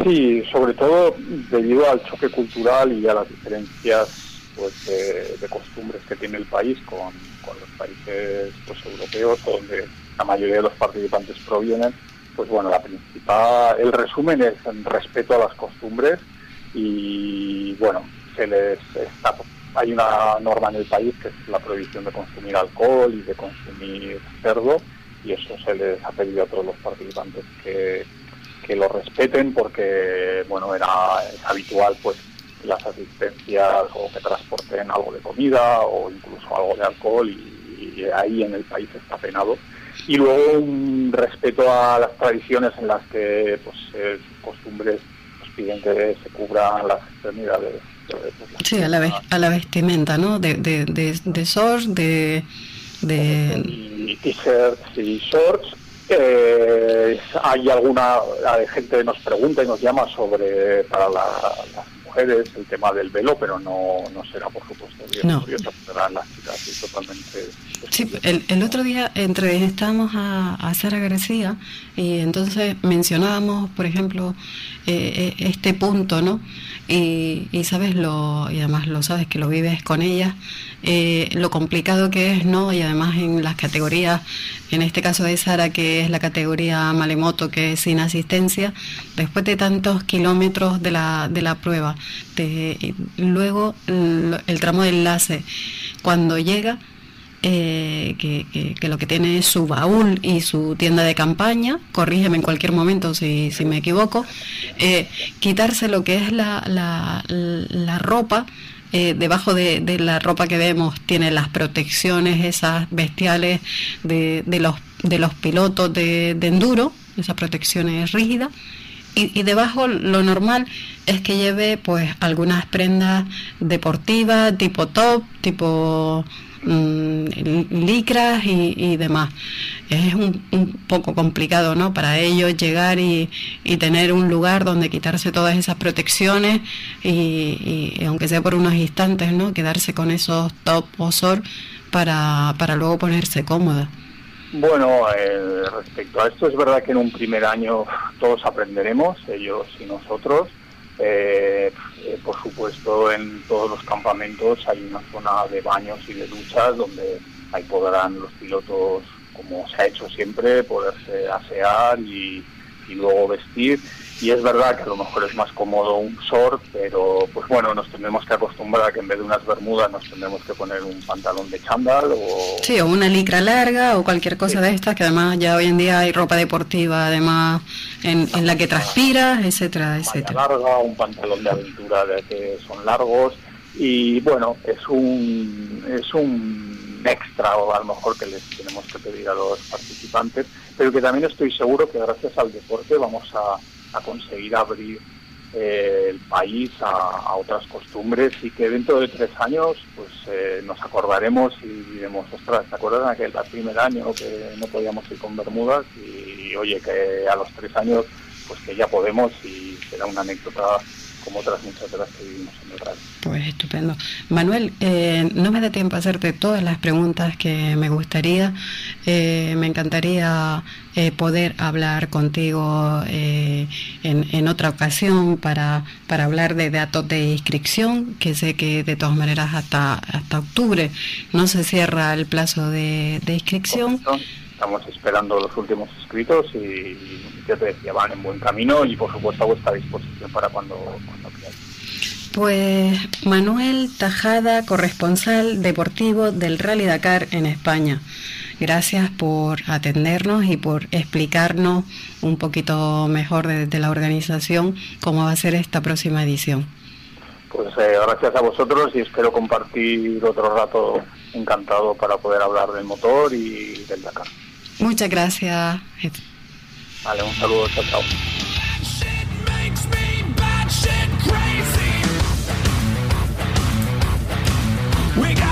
Sí, sobre todo debido al choque cultural y a las diferencias pues de, costumbres que tiene el país con, los países pues, europeos donde la mayoría de los participantes provienen pues bueno la principal el resumen es en respeto a las costumbres y bueno se les está, hay una norma en el país que es la prohibición de consumir alcohol y de consumir cerdo y eso se les ha pedido a todos los participantes que, que lo respeten porque bueno era es habitual pues las asistencias o que transporten algo de comida o incluso algo de alcohol y, ahí en el país está penado y luego un respeto a las tradiciones en las que pues eh, costumbres nos piden que se cubran las extremidades. pues, Sí, a la, ves- a la vestimenta, ¿no? De, de, de, de shorts, de... de y t-shirts y shorts. Eh, hay alguna hay gente nos pregunta y nos llama sobre para la- las mujeres el tema del velo, pero no, no será por supuesto obligatorio, serán las chicas y totalmente Sí, el, el otro día entrevistamos a, a Sara García y entonces mencionábamos, por ejemplo, eh, eh, este punto, ¿no? Y, y sabes lo, y además lo sabes que lo vives con ella, eh, lo complicado que es, ¿no? Y además en las categorías, en este caso de Sara, que es la categoría Malemoto, que es sin asistencia, después de tantos kilómetros de la, de la prueba, de- luego el, el tramo de enlace, cuando llega, eh, que, lo que tiene es su baúl y su tienda de campaña, corrígeme en cualquier momento si, si me equivoco, eh, quitarse lo que es la, la, la ropa, eh, debajo de, de la ropa que vemos tiene las protecciones esas bestiales de, de los, de los pilotos de, de enduro, esas protecciones rígidas, y, y debajo lo normal es que lleve pues algunas prendas deportivas, tipo top, tipo mm, licras y, y demás. Es un, un poco complicado, ¿no? Para ellos llegar y, y tener un lugar donde quitarse todas esas protecciones y, aunque sea por unos instantes, ¿no? Quedarse con esos top o para, para luego ponerse cómoda. Bueno, eh, respecto a esto, es verdad que en un primer año todos aprenderemos, ellos y nosotros. Eh, eh, por supuesto, en todos los campamentos hay una zona de baños y de duchas donde ahí podrán los pilotos, como se ha hecho siempre, poderse asear y, y luego vestir. Y es verdad que a lo mejor es más cómodo un short, pero pues bueno, nos tendremos que acostumbrar a que en vez de unas bermudas nos tendremos que poner un pantalón de chándal o Sí, o una licra larga o cualquier cosa de estas, que además ya hoy en día hay ropa deportiva, además en, en la que transpiras, etcétera, etcétera. larga, un pantalón de aventura de que son largos y bueno, es un es un extra o a lo mejor que les tenemos que pedir a los participantes, pero que también estoy seguro que gracias al deporte vamos a, a conseguir abrir eh, el país a, otras costumbres y que dentro de tres años pues eh, nos acordaremos y diremos, ostras, ¿te acuerdas aquel primer año que no podíamos ir con bermudas? Y, oye, que a los tres años pues que ya podemos y será una anécdota como otras muchas de las que vivimos en el radio. Pues estupendo. Manuel, eh, no me da tiempo a hacerte todas las preguntas que me gustaría. Eh, me encantaría eh, poder hablar contigo eh, en, en otra ocasión para, para hablar de datos de inscripción, que sé que de todas maneras hasta, hasta octubre no se cierra el plazo de, de inscripción. Estamos esperando los últimos inscritos y, y ya te decía, van en buen camino y por supuesto a vuestra disposición para cuando, cuando queráis. Pues Manuel Tajada, corresponsal deportivo del Rally Dakar en España. Gracias por atendernos y por explicarnos un poquito mejor de, de la organización cómo va a ser esta próxima edición. Pues eh, gracias a vosotros y espero compartir otro rato encantado para poder hablar del motor y del Dakar. Muchas gracias. Vale, un saludo, chao, chao. We got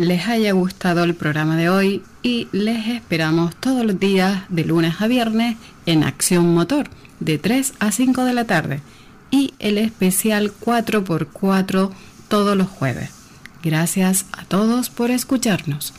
les haya gustado el programa de hoy y les esperamos todos los días de lunes a viernes en Acción Motor de 3 a 5 de la tarde y el especial 4x4 todos los jueves. Gracias a todos por escucharnos.